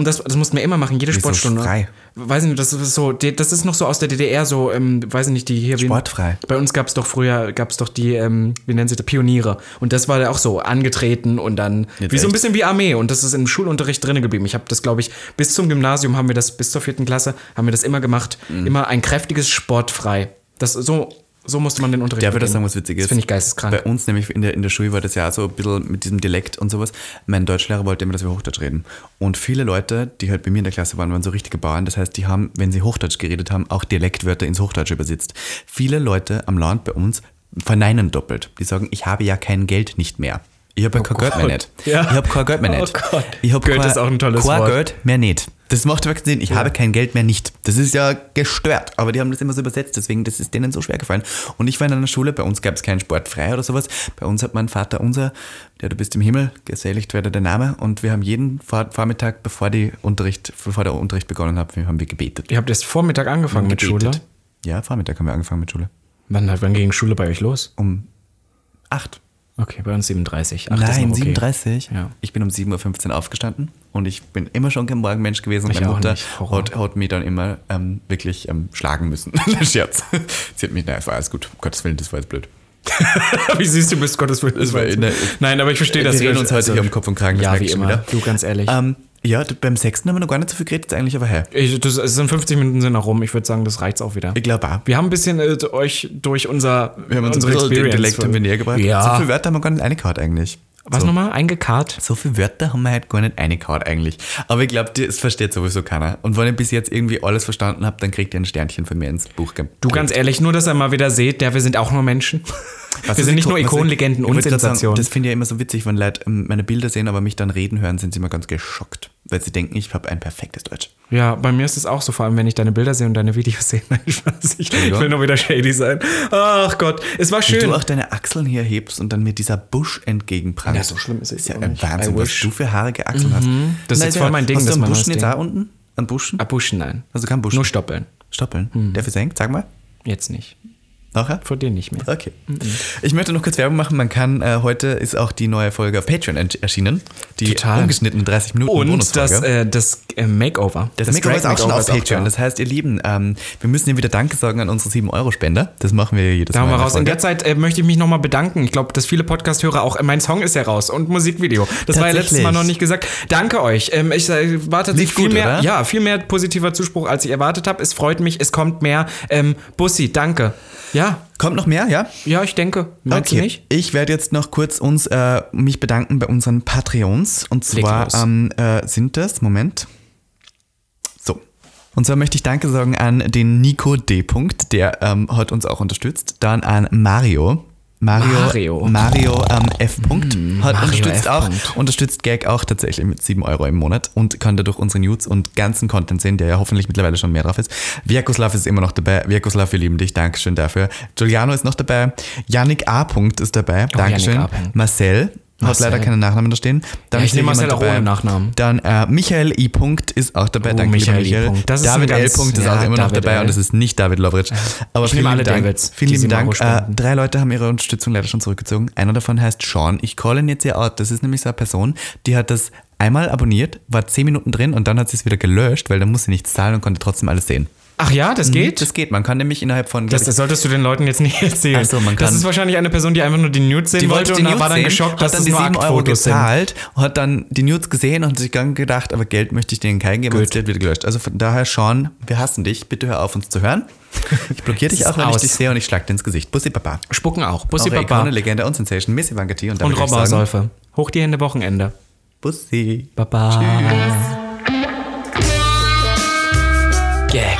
Und das, das mussten wir immer machen, jede Sportstunde. frei? Weiß ich nicht, das ist so, das ist noch so aus der DDR, so, ähm, weiß ich nicht, die hier. wie- Sportfrei. Bei uns gab es doch früher, gab es doch die, ähm, wie nennen sie das, Pioniere. Und das war ja auch so, angetreten und dann, Jetzt wie so ein echt? bisschen wie Armee. Und das ist im Schulunterricht drin geblieben. Ich habe das, glaube ich, bis zum Gymnasium haben wir das, bis zur vierten Klasse, haben wir das immer gemacht. Mhm. Immer ein kräftiges Sportfrei. Das, so, so musste man den Unterricht das beginnen. sagen, was witzig ist? Das finde ich geisteskrank. Bei uns nämlich in der, in der Schule war das ja so ein bisschen mit diesem Dialekt und sowas. Mein Deutschlehrer wollte immer, dass wir Hochdeutsch reden. Und viele Leute, die halt bei mir in der Klasse waren, waren so richtige Bauern. Das heißt, die haben, wenn sie Hochdeutsch geredet haben, auch Dialektwörter ins Hochdeutsche übersetzt. Viele Leute am Land bei uns verneinen doppelt. Die sagen, ich habe ja kein Geld nicht mehr. Ich habe ja kein Geld mehr nicht. Ja. Ich habe kein Geld mehr Oh nicht. Gott. Ich habe Geld kein, ist auch ein tolles kein Wort. Geld mehr nicht. Das macht wirklich Sinn. Ich habe kein Geld mehr nicht. Das ist ja gestört. Aber die haben das immer so übersetzt. Deswegen, das ist denen so schwer gefallen. Und ich war in einer Schule, bei uns gab es keinen Sport frei oder sowas. Bei uns hat mein Vater unser, der du bist im Himmel, geselligt werde der Name. Und wir haben jeden Vor Vormittag, bevor, die Unterricht, bevor der Unterricht begonnen hat, wir haben wir gebetet. Ihr habt erst Vormittag angefangen mit. Schule. Ja, Vormittag haben wir angefangen mit Schule. Wann, wann ging Schule bei euch los? Um acht. Okay, bei uns 37. Ach, Nein, okay. 37. Ja. Ich bin um 7.15 Uhr aufgestanden und ich bin immer schon kein Morgenmensch gewesen. Ich Meine Mutter hat, hat mich dann immer ähm, wirklich ähm, schlagen müssen. Scherz. Sie hat mich, nein, es war alles gut. Um Gottes Willen, das war jetzt blöd. Wie siehst du bist, Gottes Willen. Nein, aber ich verstehe das. Wir reden uns heute hier um Kopf und Kragen, das Ja, wie immer. wieder. Du, ganz ehrlich. Ähm, ja, beim Sechsten haben wir noch gar nicht so viel geredet, jetzt eigentlich aber her. Ich, das, es sind 50 Minuten sind noch rum. Ich würde sagen, das reicht's auch wieder. Ich glaube auch. Wir haben ein bisschen äh, euch durch unser Wir haben uns unsere ein bisschen den Experience Dialekt haben wir näher gebracht. Ja. So viele Wörter haben wir gar nicht reingehauen eigentlich. Was so. nochmal? Eingekarrt? So viele Wörter haben wir halt gar nicht reingehauen eigentlich. Aber ich glaube, das versteht sowieso keiner. Und wenn ich bis jetzt irgendwie alles verstanden habe, dann kriegt ihr ein Sternchen von mir ins Buch. Du, ganz ehrlich, nur, dass ihr mal wieder seht, der, wir sind auch nur Menschen. Was Wir ist sind nicht nur was- Ikonen, Legenden ich und Sensationen. Das finde ich ja immer so witzig, wenn Leute ähm, meine Bilder sehen, aber mich dann reden hören, sind sie immer ganz geschockt. Weil sie denken, ich habe ein perfektes Deutsch. Ja, bei mir ist es auch so, vor allem wenn ich deine Bilder sehe und deine Videos sehe. Nein, Spaß, ich, ich will nur wieder shady sein. Ach Gott, es war Wie schön. du auch deine Achseln hier hebst und dann mir dieser Busch entgegenprangst. Ja, so schlimm ist es ist ja ein. Wahnsinn, was du für haarige Achseln hast. Das ist jetzt ja. voll mein Ding, Hast du einen Buschen jetzt auch unten? An Buschen? Ah, Buschen, nein. Also kein Buschen? Nur stoppeln. Stoppeln. Der versenkt, sag mal. Jetzt nicht. Nachher? Vor dir nicht mehr. Okay. Ich möchte noch kurz Werbung machen. Man kann, äh, heute ist auch die neue Folge auf Patreon erschienen. Die Total. ungeschnittene 30 Minuten Und Bonusfolge. das, äh, das äh, Makeover. Das, Makeover ist auch schon auf Patreon. da. Das heißt, ihr Lieben, ähm, wir müssen ja wieder Danke sagen an unsere 7-Euro-Spender. Das machen wir jedes Da Mal. raus. In der Zeit äh, möchte ich mich nochmal bedanken. Ich glaube, dass viele Podcast-Hörer auch, äh, mein Song ist ja raus und Musikvideo. Das war ja letztes. Mal noch nicht gesagt. Danke euch. Ähm, ich war tatsächlich Lief gut, viel mehr, oder? ja, viel mehr positiver Zuspruch, als ich erwartet habe. Es freut mich, es kommt mehr. Ähm, Bussi, danke. Ja, Kommt noch mehr, ja? ja, ich denke. Meinst du nicht? Ich werde jetzt noch kurz uns äh, mich bedanken bei unseren Patreons. Und zwar ähm, äh, sind das, Moment. So. Und zwar möchte ich Danke sagen an den Nico D. Punkt, der ähm, hat uns auch unterstützt. Dann an Mario. Mario, Mario. Mario ähm, F. Punkt hat Mario unterstützt F. auch, unterstützt Gag auch tatsächlich mit 7 Euro im Monat und kann dadurch unsere News und ganzen Content sehen, der ja hoffentlich mittlerweile schon mehr drauf ist. Vyakoslav ist immer noch dabei. Vyakoslav, wir lieben dich. Dankeschön dafür. Giuliano ist noch dabei. Yannick A. Ist dabei. Dankeschön. Yannick A. Punkt. Marcel. Hat leider keinen Nachnamen da stehen. Dann Ja, ich ist nehme Marcel auch ohne Nachnamen. Dann äh, Michael I. Punkt ist auch dabei. Oh, Danke, Michael. Michael. Das ist David ein L. Punkt ist ja, auch immer noch David dabei L. und es ist nicht David Lovritsch. Aber Ich vielen nehme alle lieben Dank. Davids, Vielen lieben Dank. Äh, drei Leute haben ihre Unterstützung leider schon zurückgezogen. Einer davon heißt Sean. Ich call ihn jetzt hier out. Das ist nämlich so eine Person, die hat das einmal abonniert, war zehn Minuten drin und dann hat sie es wieder gelöscht, weil dann musste sie nichts zahlen und konnte trotzdem alles sehen. Ach ja, das geht? Das geht. Man kann nämlich innerhalb von. Das, das solltest du den Leuten jetzt nicht erzählen. Ach so, man das kann- ist wahrscheinlich eine Person, die einfach nur die Nudes sehen die wollte, wollte und war dann sehen, geschockt, dass es die nur 7 Euro Aktfotos sind. gezahlt, hat dann die Nudes gesehen und sich dann gedacht, aber Geld möchte ich denen kein geben und Gut. hat wieder gelöscht. Also von daher, Sean, wir hassen dich. Bitte hör auf, uns zu hören. Ich blockiere dich auch, wenn ich aus. dich sehe und ich schlag dir ins Gesicht. Bussi Papa. Spucken auch. Bussi Baba Ikone, Legende und Sensation, Missy Wankati und, und ich Robber sagen, Säufe. Hoch die Hände Wochenende. Bussi. Baba. Gag.